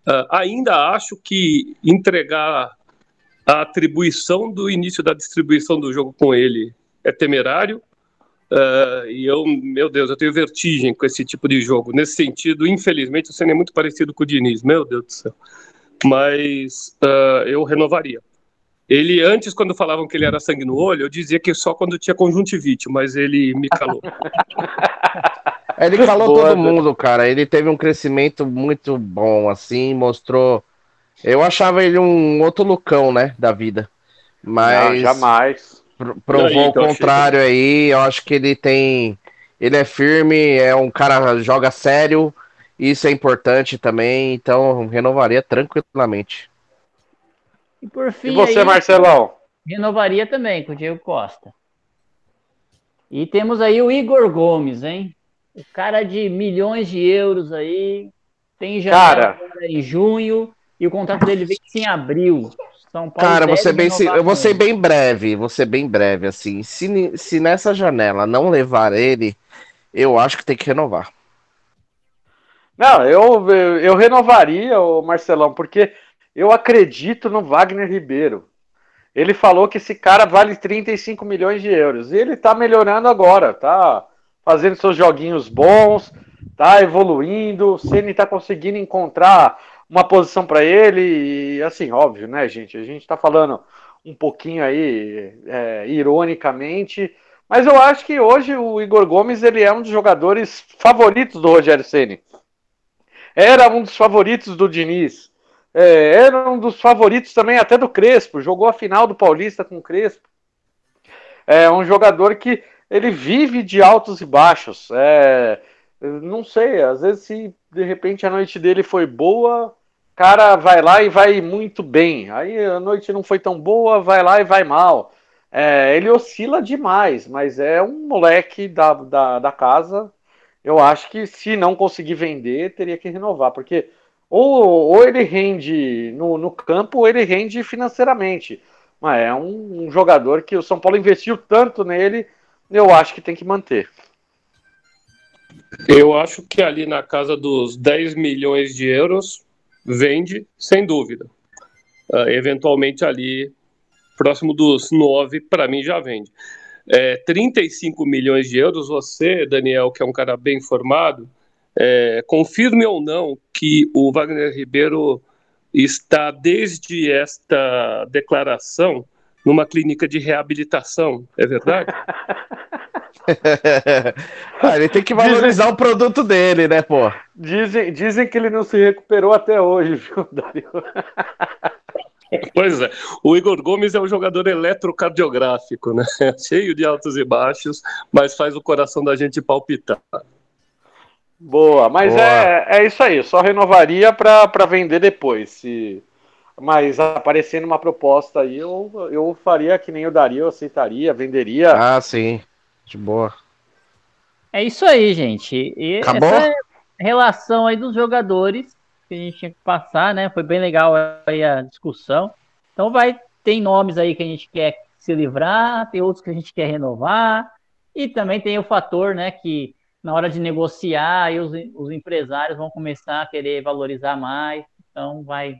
S5: Uh, ainda acho que entregar a atribuição do início da distribuição do jogo com ele é temerário. Uh, e eu, meu Deus, eu tenho vertigem com esse tipo de jogo. Nesse sentido, infelizmente, o Senna é muito parecido com o Diniz, meu Deus do céu. Mas uh, eu renovaria. Ele, antes, quando falavam que ele era sangue no olho, eu dizia que só quando tinha conjuntivite, mas ele me calou.
S3: Ele calou Boa, todo mundo, cara. Ele teve um crescimento muito bom, assim, mostrou. Eu achava ele um outro Lucão, né, da vida. Mas. Não,
S4: jamais.
S3: Provou o contrário achei... aí. Eu acho que ele tem. Ele é firme, é um cara joga sério. Isso é importante também. Então, renovaria tranquilamente.
S7: E por fim.
S4: E você,
S7: aí,
S4: Marcelão?
S7: Renovaria também com o Diego Costa. E temos aí o Igor Gomes, hein? O cara de milhões de euros aí. Tem já
S4: cara...
S7: em junho. E o contrato dele vem em abril.
S3: São Paulo Cara, você bem, eu vou ser bem breve, vou ser bem breve, assim. Se, se nessa janela não levar ele, eu acho que tem que renovar.
S4: Não, eu, eu, eu renovaria o Marcelão, porque eu acredito no Wagner Ribeiro. Ele falou que esse cara vale 35 milhões de euros. E ele tá melhorando agora, tá fazendo seus joguinhos bons, tá evoluindo. O Ceni tá conseguindo encontrar uma posição para ele. E assim, óbvio, né, gente? A gente tá falando um pouquinho aí, é, ironicamente. Mas eu acho que hoje o Igor Gomes ele é um dos jogadores favoritos do Rogério Ceni. Era um dos favoritos do Diniz. É, era um dos favoritos também até do Crespo, jogou a final do Paulista com o Crespo. É um jogador que ele vive de altos e baixos. É, não sei, às vezes se de repente a noite dele foi boa, cara vai lá e vai muito bem. Aí a noite não foi tão boa, vai lá e vai mal. É, ele oscila demais, mas é um moleque da, da, da casa. Eu acho que se não conseguir vender, teria que renovar, porque ou, ou ele rende no, no campo ou ele rende financeiramente. Mas é um, um, jogador que o São Paulo investiu tanto nele, eu acho que tem que manter.
S5: Eu acho que ali na casa dos 10 milhões de euros vende, sem dúvida. Uh, eventualmente ali, próximo dos 9, para mim já vende. É, 35 milhões de euros, você, Daniel, que é um cara bem informado, é, confirme ou não que o Wagner Ribeiro está, desde esta declaração, numa clínica de reabilitação, é verdade?
S3: ah, ele tem que valorizar dizem, o produto dele, né, pô?
S4: Dizem, dizem que ele não se recuperou até hoje, viu, Dario?
S5: Pois é, o Igor Gomes é um jogador eletrocardiográfico, né? Cheio de altos e baixos, mas faz o coração da gente palpitar.
S4: Boa, mas Boa. É, é isso aí, só renovaria para vender depois. Se... Mas aparecendo uma proposta aí, eu, eu faria que nem eu daria, eu aceitaria, venderia.
S3: Ah, sim, de boa.
S7: É isso aí, gente. E
S3: Acabou? essa
S7: relação aí dos jogadores que a gente tinha que passar, né? Foi bem legal aí a discussão. Então vai, tem nomes aí que a gente quer se livrar, tem outros que a gente quer renovar, e também tem o fator, né, que na hora de negociar, aí os, os empresários vão começar a querer valorizar mais, então vai.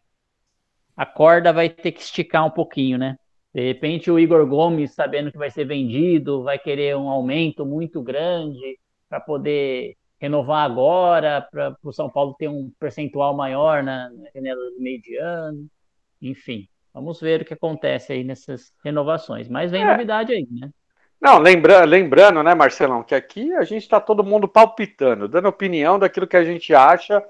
S7: A corda vai ter que esticar um pouquinho, né? De repente o Igor Gomes, sabendo que vai ser vendido, vai querer um aumento muito grande para poder renovar agora, para o São Paulo ter um percentual maior na, na janela do meio de ano. Enfim, vamos ver o que acontece aí nessas renovações. Mas vem é. novidade aí, né?
S4: Não, lembra, lembrando, né, Marcelão, que aqui a gente está todo mundo palpitando, dando opinião daquilo que a gente acha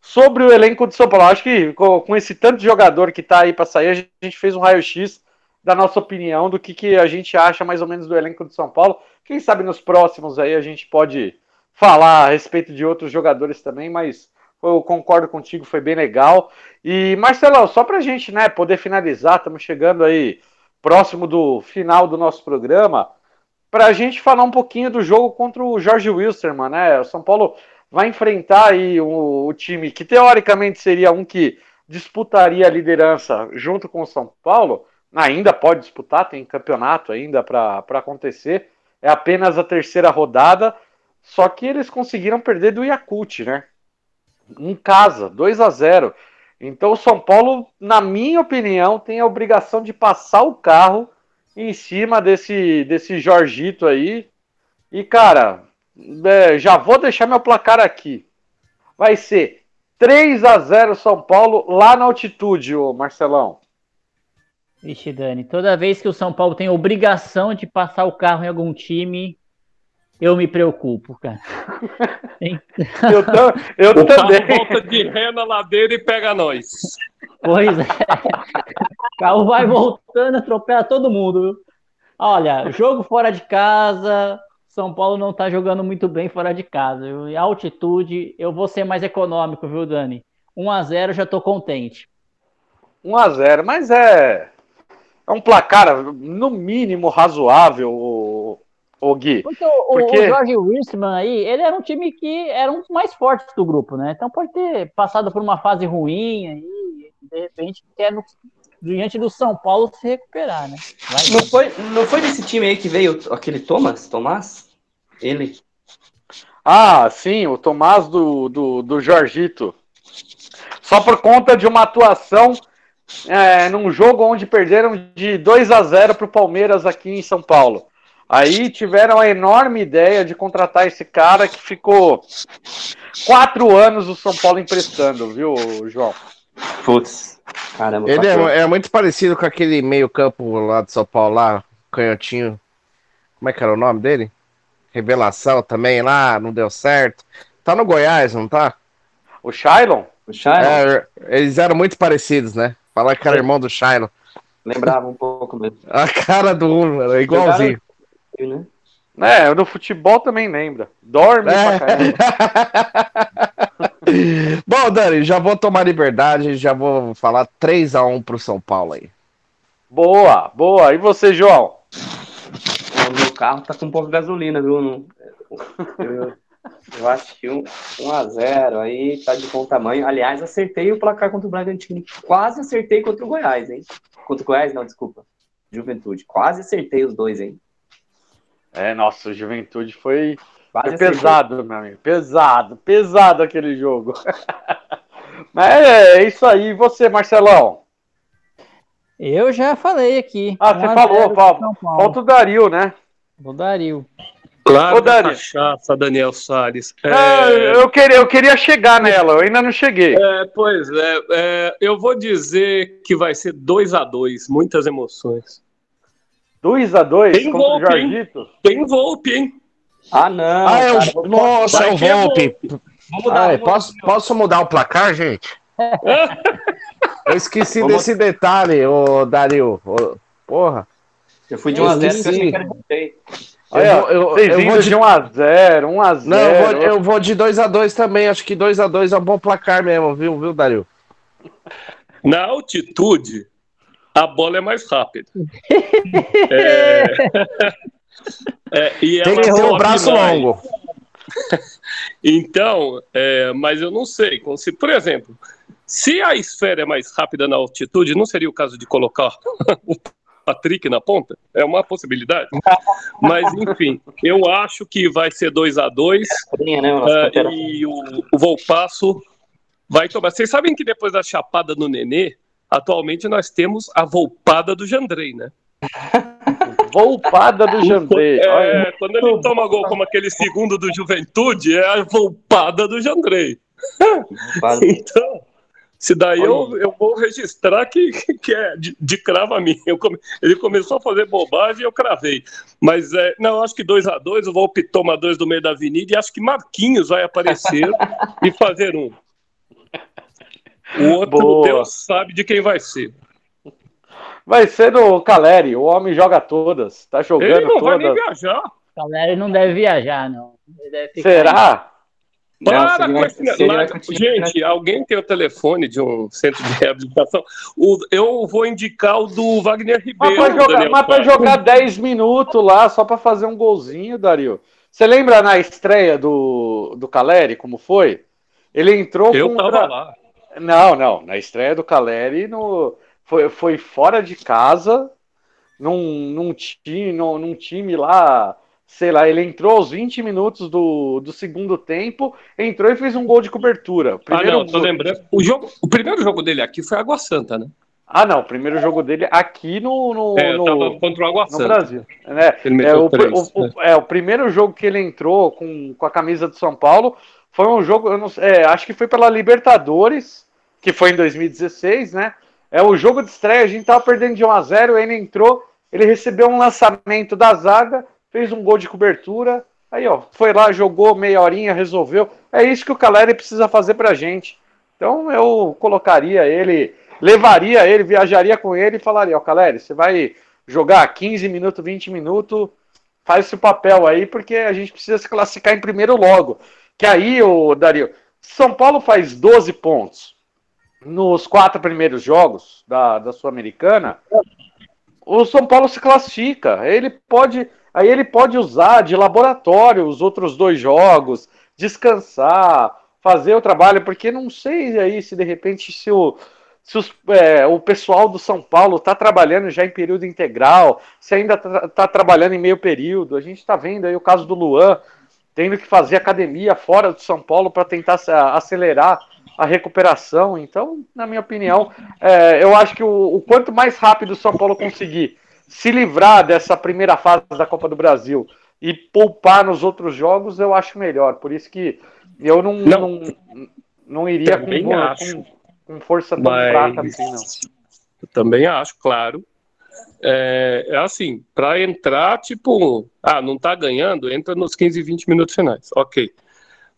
S4: sobre o elenco de São Paulo. Acho que com, com esse tanto de jogador que está aí para sair, a gente fez um raio-x da nossa opinião do que, que a gente acha mais ou menos do elenco de São Paulo. Quem sabe nos próximos aí a gente pode falar a respeito de outros jogadores também, mas eu concordo contigo, foi bem legal. E Marcelão, só para a gente né, poder finalizar, estamos chegando aí próximo do final do nosso programa para a gente falar um pouquinho do jogo contra o Jorge Wilstermann, né? O São Paulo vai enfrentar aí o, o, time que teoricamente seria um que disputaria a liderança junto com o São Paulo, ainda pode disputar, tem campeonato ainda para acontecer. é apenas a terceira rodada, só que eles conseguiram perder do Yakut, né? Em casa, 2 a 0. Então o São Paulo, na minha opinião, tem a obrigação de passar o carro em cima desse, desse Jorgito aí. E, cara, é, já vou deixar meu placar aqui. Vai ser 3 a 0 São Paulo lá na altitude, ô Marcelão.
S7: Vixe, Dani, toda vez que o São Paulo tem obrigação de passar o carro em algum time, eu me preocupo, cara.
S4: eu, tam, eu
S5: o
S4: também.
S5: Carro volta de ré na ladeira e pega nós.
S7: Pois é. O carro vai voltando, atropela todo mundo. Viu? Olha, jogo fora de casa. São Paulo não tá jogando muito bem fora de casa. Viu? E altitude, eu vou ser mais econômico, viu, Dani? 1 a 0 já tô contente.
S4: 1 a 0 mas é é um placar, no mínimo, razoável, o, Gui.
S7: Porque o, porque... o Jorge Wilson aí, ele era um time que era um dos mais fortes do grupo, né? Então pode ter passado por uma fase ruim aí, de repente quer no, diante do São Paulo se recuperar, né?
S6: Vai, não, foi, não foi desse time aí que veio aquele Thomas? Tomás? Ele.
S4: Ah, sim, o Tomás do, do, do Jorgito. Só por conta de uma atuação é, num jogo onde perderam de 2 a 0 para o Palmeiras aqui em São Paulo. Aí tiveram a enorme ideia de contratar esse cara que ficou quatro anos o São Paulo emprestando, viu, João?
S6: Putz, caramba.
S3: Ele é, é, muito parecido com aquele meio-campo lá de São Paulo, lá, canhotinho. Como é que era o nome dele? Revelação também lá, não deu certo. Tá no Goiás, não tá?
S4: O Shailon?
S6: O Shailon?
S3: É, eles eram muito parecidos, né? Falar que era irmão do Shiloh.
S6: Lembrava um pouco mesmo.
S3: A cara do um, era igualzinho.
S4: Né? É, no futebol também lembra. Dorme é. pra
S3: Bom, Dani, já vou tomar liberdade, já vou falar 3x1 pro São Paulo aí.
S4: Boa, boa. E você, João?
S6: O meu carro tá com um pouco de gasolina, viu? Eu, eu acho que 1 um, a 0 aí tá de bom tamanho. Aliás, acertei o placar contra o Bragantino. Quase acertei contra o Goiás, hein? Contra o Goiás, não, desculpa. Juventude. Quase acertei os dois, hein?
S4: É, nossa, o Juventude foi, foi pesado, meu amigo. Pesado, pesado aquele jogo. Mas é, é isso aí. E você, Marcelão?
S7: Eu já falei aqui.
S4: Ah, você falou, falta o Dario, né?
S7: O Dario.
S5: Claro, Ô, Dani. cachaça, Daniel Salles.
S4: É... É, eu, queria, eu queria chegar nela, eu ainda não cheguei.
S5: É, pois é, é, eu vou dizer que vai ser 2 a 2 muitas emoções.
S4: 2 a 2
S5: Tem Volpe, o Jorgito? Tem Volpe, hein?
S6: Ah, não.
S3: Ah, é o... Nossa, é o Volpe. Mudar, Ai, posso, posso mudar o placar, gente? eu esqueci Vamos... desse detalhe, ô Dario. Ô, porra.
S6: Eu fui de 1 a 0 que eu voltei.
S4: Eu, eu, eu vou de 1x0, 1x0.
S3: Não, eu vou, eu vou de 2x2 também. Acho que 2x2 é um bom placar mesmo, viu, viu, Dario?
S5: Na altitude, a bola é mais rápida. é...
S3: é, e Tem que ter um braço mais. longo.
S5: então, é, mas eu não sei. Se, por exemplo, se a esfera é mais rápida na altitude, não seria o caso de colocar o Patrick na ponta? É uma possibilidade. Mas, enfim, eu acho que vai ser 2 a 2 né, uh, e o, o Volpasso vai tomar. Vocês sabem que depois da chapada no Nenê, atualmente nós temos a Volpada do Jandrei, né?
S4: Volpada do Jandrei.
S5: É, quando ele toma gol como aquele segundo do Juventude, é a Volpada do Jandrei. então, se daí eu, eu vou registrar que, que é de, de crava minha. Come, ele começou a fazer bobagem e eu cravei. Mas é, não, eu acho que 2 a 2 o Volpe toma dois do meio da avenida e acho que Marquinhos vai aparecer e fazer um. O outro Boa. Deus sabe de quem vai ser.
S4: Vai ser do Caleri, o homem joga todas. Tá jogando
S5: ele não
S4: todas.
S5: vai nem viajar.
S7: Caleri não deve viajar, não.
S4: Será?
S5: Para com esse... Lá, gente, alguém tem o telefone de um centro de reabilitação? O, eu vou indicar o do Wagner Ribeiro.
S4: Mas para jogar, jogar 10 minutos lá, só para fazer um golzinho, Dario. Você lembra na estreia do, do Caleri, como foi? Ele entrou
S5: eu contra... tava lá.
S4: Não, não. Na estreia do Caleri, no... foi, foi fora de casa, num, num, time, num, num time lá sei lá, ele entrou aos 20 minutos do, do segundo tempo, entrou e fez um gol de cobertura.
S5: Primeiro ah, não, tô lembrando. O, jogo, o primeiro jogo dele aqui foi Água Santa, né?
S4: Ah, não, o primeiro jogo dele aqui no, no,
S5: é,
S4: no,
S5: contra o Água
S4: no Brasil. Né? É, o, três, o, né? é, o primeiro jogo que ele entrou com, com a camisa do São Paulo foi um jogo, não, é, acho que foi pela Libertadores, que foi em 2016, né? É o jogo de estreia, a gente tava perdendo de 1 a 0 ele entrou, ele recebeu um lançamento da zaga, fez um gol de cobertura, aí ó, foi lá, jogou meia horinha, resolveu. É isso que o Caleri precisa fazer pra gente. Então eu colocaria ele, levaria ele, viajaria com ele e falaria, ó, Caleri, você vai jogar 15 minutos, 20 minutos, faz esse papel aí, porque a gente precisa se classificar em primeiro logo. Que aí, o Dario, São Paulo faz 12 pontos nos quatro primeiros jogos da, da Sul-Americana, o São Paulo se classifica. Ele pode, aí ele pode usar de laboratório os outros dois jogos, descansar, fazer o trabalho, porque não sei aí se de repente se o, se os, é, o pessoal do São Paulo está trabalhando já em período integral, se ainda está tá trabalhando em meio período. A gente está vendo aí o caso do Luan tendo que fazer academia fora do São Paulo para tentar acelerar a recuperação. Então, na minha opinião, é, eu acho que o, o, quanto mais rápido o São Paulo conseguir se livrar dessa primeira fase da Copa do Brasil e poupar nos outros jogos, eu acho melhor. Por isso que eu não, não, não, não iria com, com, com, força tão Mas... fraca assim, não.
S5: Eu também acho, claro. É, é assim, para entrar, tipo, ah, não tá ganhando, entra nos 15, 20 minutos finais. Ok.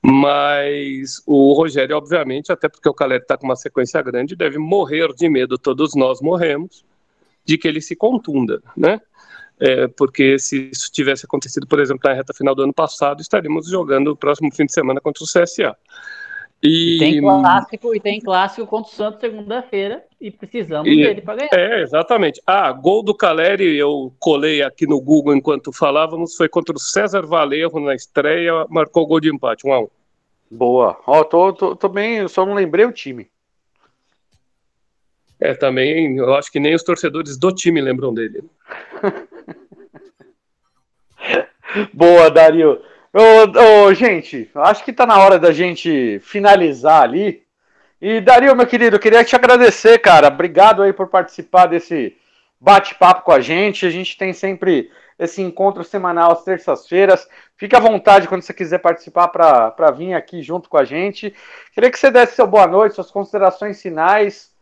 S5: Mas o Rogério, obviamente, até porque o Caleri está com uma sequência grande, deve morrer de medo, todos nós morremos, de que ele se contunda, né? É, porque se isso tivesse acontecido, por exemplo, na reta final do ano passado, estaríamos jogando o próximo fim de semana contra o CSA.
S7: E, e tem clássico e tem clássico contra o Santos segunda-feira e precisamos e, dele para ganhar.
S5: É, exatamente. Ah, gol do Caleri, eu colei aqui no Google enquanto falávamos, foi contra o César Valerro na estreia, marcou gol de empate, 1 um a 1 um.
S4: Boa. Ó, tô, tô, tô bem, só não lembrei o time.
S5: É, também, eu acho que nem os torcedores do time lembram dele.
S4: Boa, Dario. Ô, ô, gente, acho que tá na hora da gente finalizar ali. E Dario, meu querido, eu queria te agradecer, cara. Obrigado aí por participar desse bate-papo com a gente. A gente tem sempre esse encontro semanal às terças-feiras. Fique à vontade quando você quiser participar para vir aqui junto com a gente. Queria que você desse seu boa noite, suas considerações finais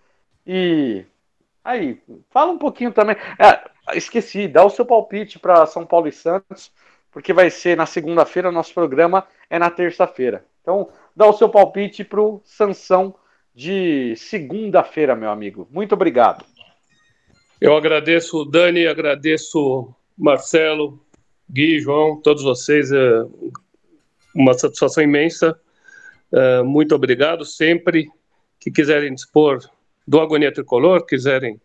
S4: e aí, fala um pouquinho também. É, esqueci, dá o seu palpite para São Paulo e Santos porque vai ser na segunda-feira, nosso programa é na terça-feira. Então, dá o seu palpite para o Sansão de segunda-feira, meu amigo. Muito obrigado.
S5: Eu agradeço Dani, agradeço Marcelo, Gui, João, todos vocês. É uma satisfação imensa. É, muito obrigado. Sempre que quiserem dispor do Agonia Tricolor, quiserem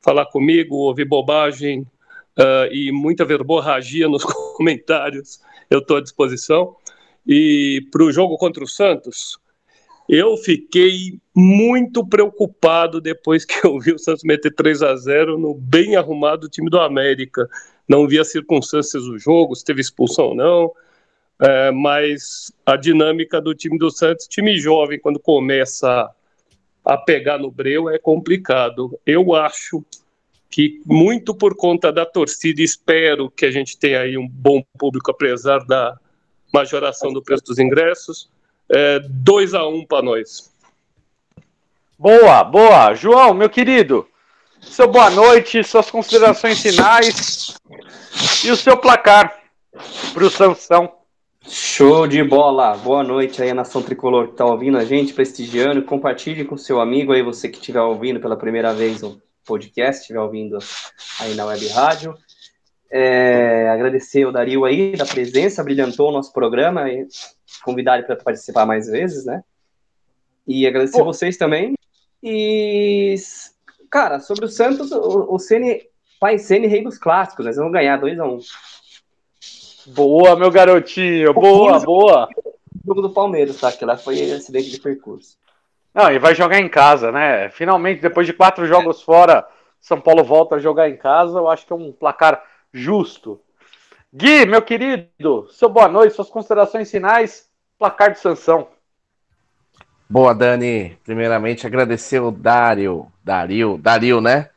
S5: falar comigo, ouvir bobagem, uh, e muita verborragia nos comentários, eu estou à disposição. E para o jogo contra o Santos, eu fiquei muito preocupado depois que eu vi o Santos meter 3 a 0 no bem arrumado time do América. Não vi as circunstâncias do jogo, se teve expulsão ou não, é, mas a dinâmica do time do Santos, time jovem, quando começa a pegar no breu, é complicado. Eu acho que muito por conta da torcida, espero que a gente tenha aí um bom público, apesar da majoração do preço dos ingressos. 2 é, a 1 um para nós.
S4: Boa, boa. João, meu querido, seu boa noite, suas considerações finais e o seu placar para o Sansão.
S6: Show de bola! Boa noite aí a Nação Tricolor que está ouvindo a gente, prestigiando. Compartilhe com seu amigo aí, você que estiver ouvindo pela primeira vez podcast, estiver ouvindo aí na web rádio. É, agradecer o Dario aí da presença, brilhantou o nosso programa e convidar ele para participar mais vezes, né? E agradecer Pô. vocês também. E, cara, sobre o Santos, o, o Ceni, pai Ceni, rei dos clássicos, nós vamos ganhar 2 a 1 um.
S4: Boa, meu garotinho, boa, boa.
S6: O jogo do Palmeiras, tá? Que lá foi acidente de percurso.
S4: Não, e vai jogar em casa, né? Finalmente, depois de quatro jogos fora, São Paulo volta a jogar em casa. Eu acho que é um placar justo. Gui, meu querido, seu boa noite, suas considerações finais, placar de sanção.
S3: Boa, Dani. Primeiramente, agradecer o Dário. Dario, Dario, né?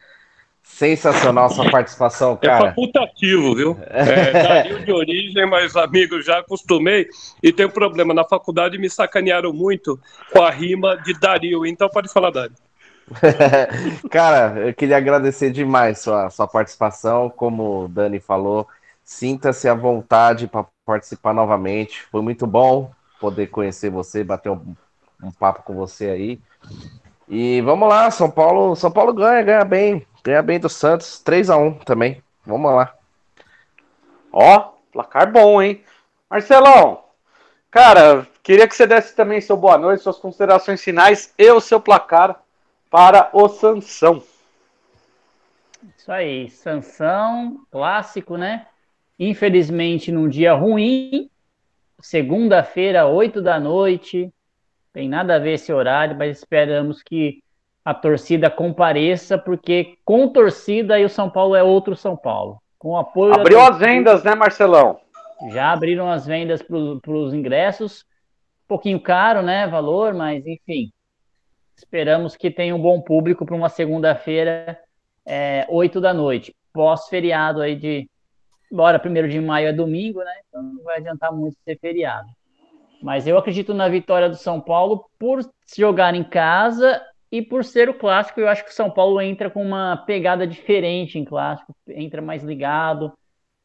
S3: Sensacional sua participação,
S5: É
S3: cara.
S5: facultativo, viu? É, Dario de origem, mas amigo, já acostumei. E tem um problema, na faculdade me sacanearam muito com a rima de Dario, então pode falar, Dário.
S3: Cara, eu queria agradecer demais sua, sua participação. Como o Dani falou, sinta-se à vontade para participar novamente. Foi muito bom poder conhecer você, bater um, um papo com você aí. E vamos lá, São Paulo, São Paulo ganha, ganha bem, ganha bem do Santos, 3 a 1 também. Vamos lá.
S4: Ó, placar bom, hein? Marcelão, cara, queria que você desse também seu boa noite, suas considerações finais e o seu placar para o Sansão.
S7: Isso aí, Sansão, clássico, né? Infelizmente, num dia ruim, segunda-feira, 8 da noite, tem nada a ver esse horário, mas esperamos que a torcida compareça, porque com torcida aí o São Paulo é outro São Paulo. Com apoio
S4: Abriu as vendas, né, Marcelão?
S7: Já abriram as vendas para os ingressos. Um pouquinho caro, né? Valor, mas enfim. Esperamos que tenha um bom público para uma segunda-feira, é, 8 da noite. Pós-feriado aí de. Embora primeiro de maio é domingo, né? Então não vai adiantar muito ser feriado. Mas eu acredito na vitória do São Paulo por se jogar em casa e por ser o clássico. Eu acho que o São Paulo entra com uma pegada diferente em clássico, entra mais ligado.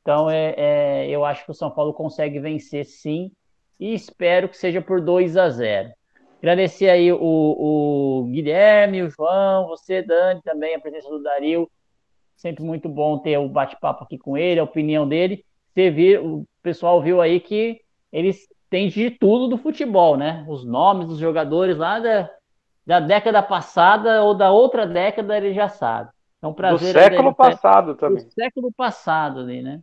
S7: Então, é, é, eu acho que o São Paulo consegue vencer sim, e espero que seja por 2 a 0. Agradecer aí o, o Guilherme, o João, você, Dani, também, a presença do Dario. Sempre muito bom ter o bate-papo aqui com ele, a opinião dele. Você viu, o pessoal viu aí que eles têm de tudo do futebol, né? Os nomes dos jogadores lá da, da década passada ou da outra década ele já sabe. Então,
S4: Do
S7: prazer aí
S4: século
S7: dele ter-
S4: passado
S7: do
S4: também.
S7: século passado ali, né?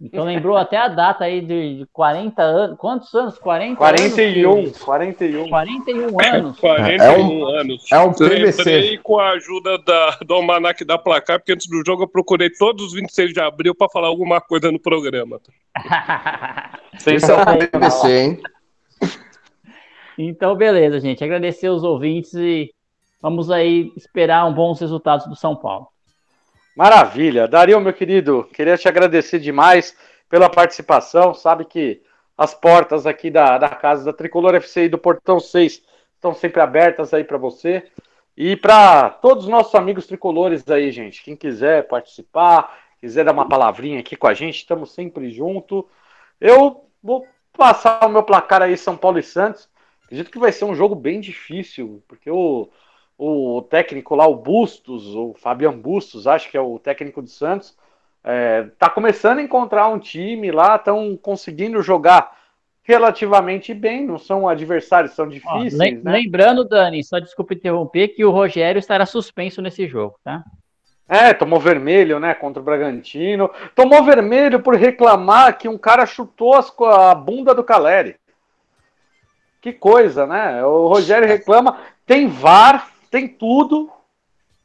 S7: Então lembrou até a data aí de, de 40 anos. Quantos anos? 40
S4: 41,
S7: anos?
S4: 41.
S7: 41 anos.
S5: 41 anos.
S3: é um PVC.
S5: Com a ajuda da, do Almanac da Placar, porque antes do jogo eu procurei todos os 26 de abril para falar alguma coisa no programa.
S3: Esse é o PVC, hein?
S7: Então, beleza, gente. Agradecer os ouvintes e vamos aí esperar um bons resultados do São Paulo.
S4: Maravilha. Dario, meu querido, queria te agradecer demais pela participação. Sabe que as portas aqui da, da casa da Tricolor FC e do Portão 6 estão sempre abertas aí para você. E para todos os nossos amigos tricolores aí, gente. Quem quiser participar, quiser dar uma palavrinha aqui com a gente, estamos sempre junto. Eu vou passar o meu placar aí, São Paulo e Santos. Acredito que vai ser um jogo bem difícil, porque o, o técnico lá, o Bustos, o Fabian Bustos, acho que é o técnico do Santos, é, tá começando a encontrar um time lá, estão conseguindo jogar relativamente bem, não são adversários, são
S7: Ó,
S4: difíceis,
S7: lem-
S4: né?
S7: Lembrando, Dani, só desculpa interromper, que o Rogério estará suspenso nesse jogo, tá?
S4: É, tomou vermelho, né, contra o Bragantino. Tomou vermelho por reclamar que um cara chutou a bunda do Caleri. Que coisa, né? O Rogério reclama, tem VAR, tem tudo,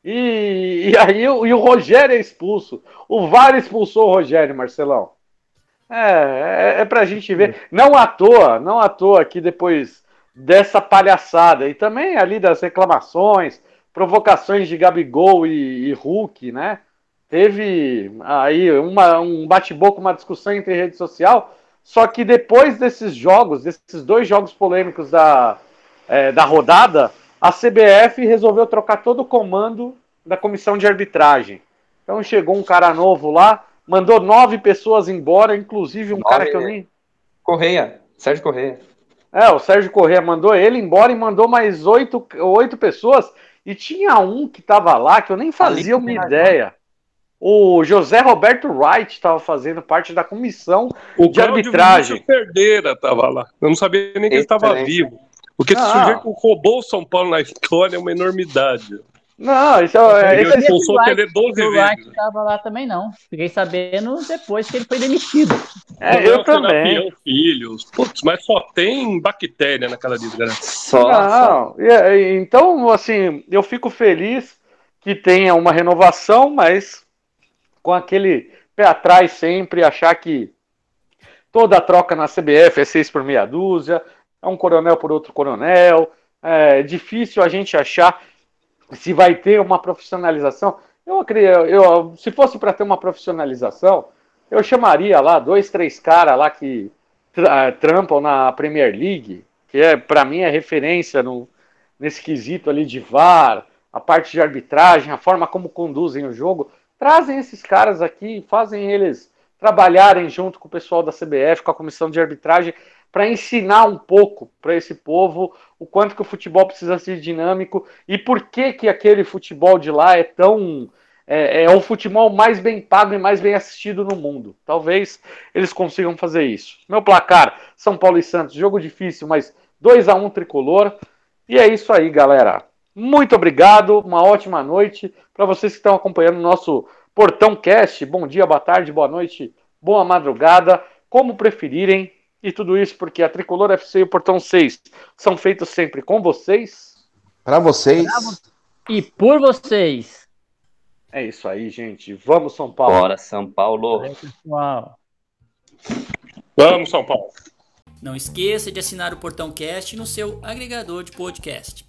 S4: e, e aí o, e o Rogério é expulso. O VAR expulsou o Rogério, Marcelão. É, é, é pra gente ver. Não à toa, não à toa que depois dessa palhaçada e também ali das reclamações, provocações de Gabigol e, e Hulk, né? Teve aí uma, um bate-boca, uma discussão entre rede social. Só que depois desses jogos, desses dois jogos polêmicos da, é, da rodada, a CBF resolveu trocar todo o comando da comissão de arbitragem. Então chegou um cara novo lá, mandou nove pessoas embora, inclusive um
S6: Nove,
S4: cara que eu
S6: né?
S4: nem.
S6: Correia, Sérgio Correia.
S4: É, o Sérgio Corrêa mandou ele embora e mandou mais oito, oito pessoas. E tinha um que tava lá que eu nem fazia uma ideia. O José Roberto Wright estava fazendo parte da comissão
S5: O
S4: De
S5: Cláudio
S4: arbitragem.
S5: Vinícius Perdeira estava lá. Eu não sabia nem que ele estava vivo. Porque esse
S4: Ah.
S5: sujeito roubou o São Paulo na história é uma enormidade.
S4: Não, isso é,
S5: Ele
S4: é-
S5: expulsou o
S7: Wright-
S5: Tele 12
S7: O Wright
S5: vezes.
S7: estava lá também, não. Fiquei sabendo depois que ele foi demitido.
S4: é, eu
S5: Serapião,
S4: também.
S5: Filhos. Putz, mas só tem bactéria naquela desgraça.
S6: Só, só.
S4: Não, e- e- então, assim, eu fico feliz que tenha uma renovação, mas com aquele pé atrás sempre, achar que toda troca na CBF é seis por meia dúzia, é um coronel por outro coronel, é difícil a gente achar se vai ter uma profissionalização. Eu eu, se fosse para ter uma profissionalização, eu chamaria lá dois, três caras lá que tra trampam na Premier League, que é para mim é referência no, nesse quesito ali de VAR, a parte de arbitragem, a forma como conduzem o jogo. Trazem esses caras aqui, fazem eles trabalharem junto com o pessoal da CBF, com a comissão de arbitragem, para ensinar um pouco para esse povo o quanto que o futebol precisa ser dinâmico e por que que aquele futebol de lá é tão é, é, o futebol mais bem pago e mais bem assistido no mundo. Talvez eles consigam fazer isso. Meu placar: São Paulo e Santos, jogo difícil, mas 2 a 1 tricolor. E é isso aí, galera. Muito obrigado, uma ótima noite para vocês que estão acompanhando o nosso Portão Cast. Bom dia, boa tarde, boa noite, boa madrugada, como preferirem. E tudo isso porque a Tricolor FC e o Portão 6 são feitos sempre com vocês.
S3: Para vocês.
S7: E por vocês.
S4: É isso aí, gente. Vamos, São Paulo.
S6: Bora, São Paulo.
S7: Valeu, pessoal.
S5: Vamos, São Paulo.
S8: Não esqueça de assinar o Portão Cast no seu agregador de podcast.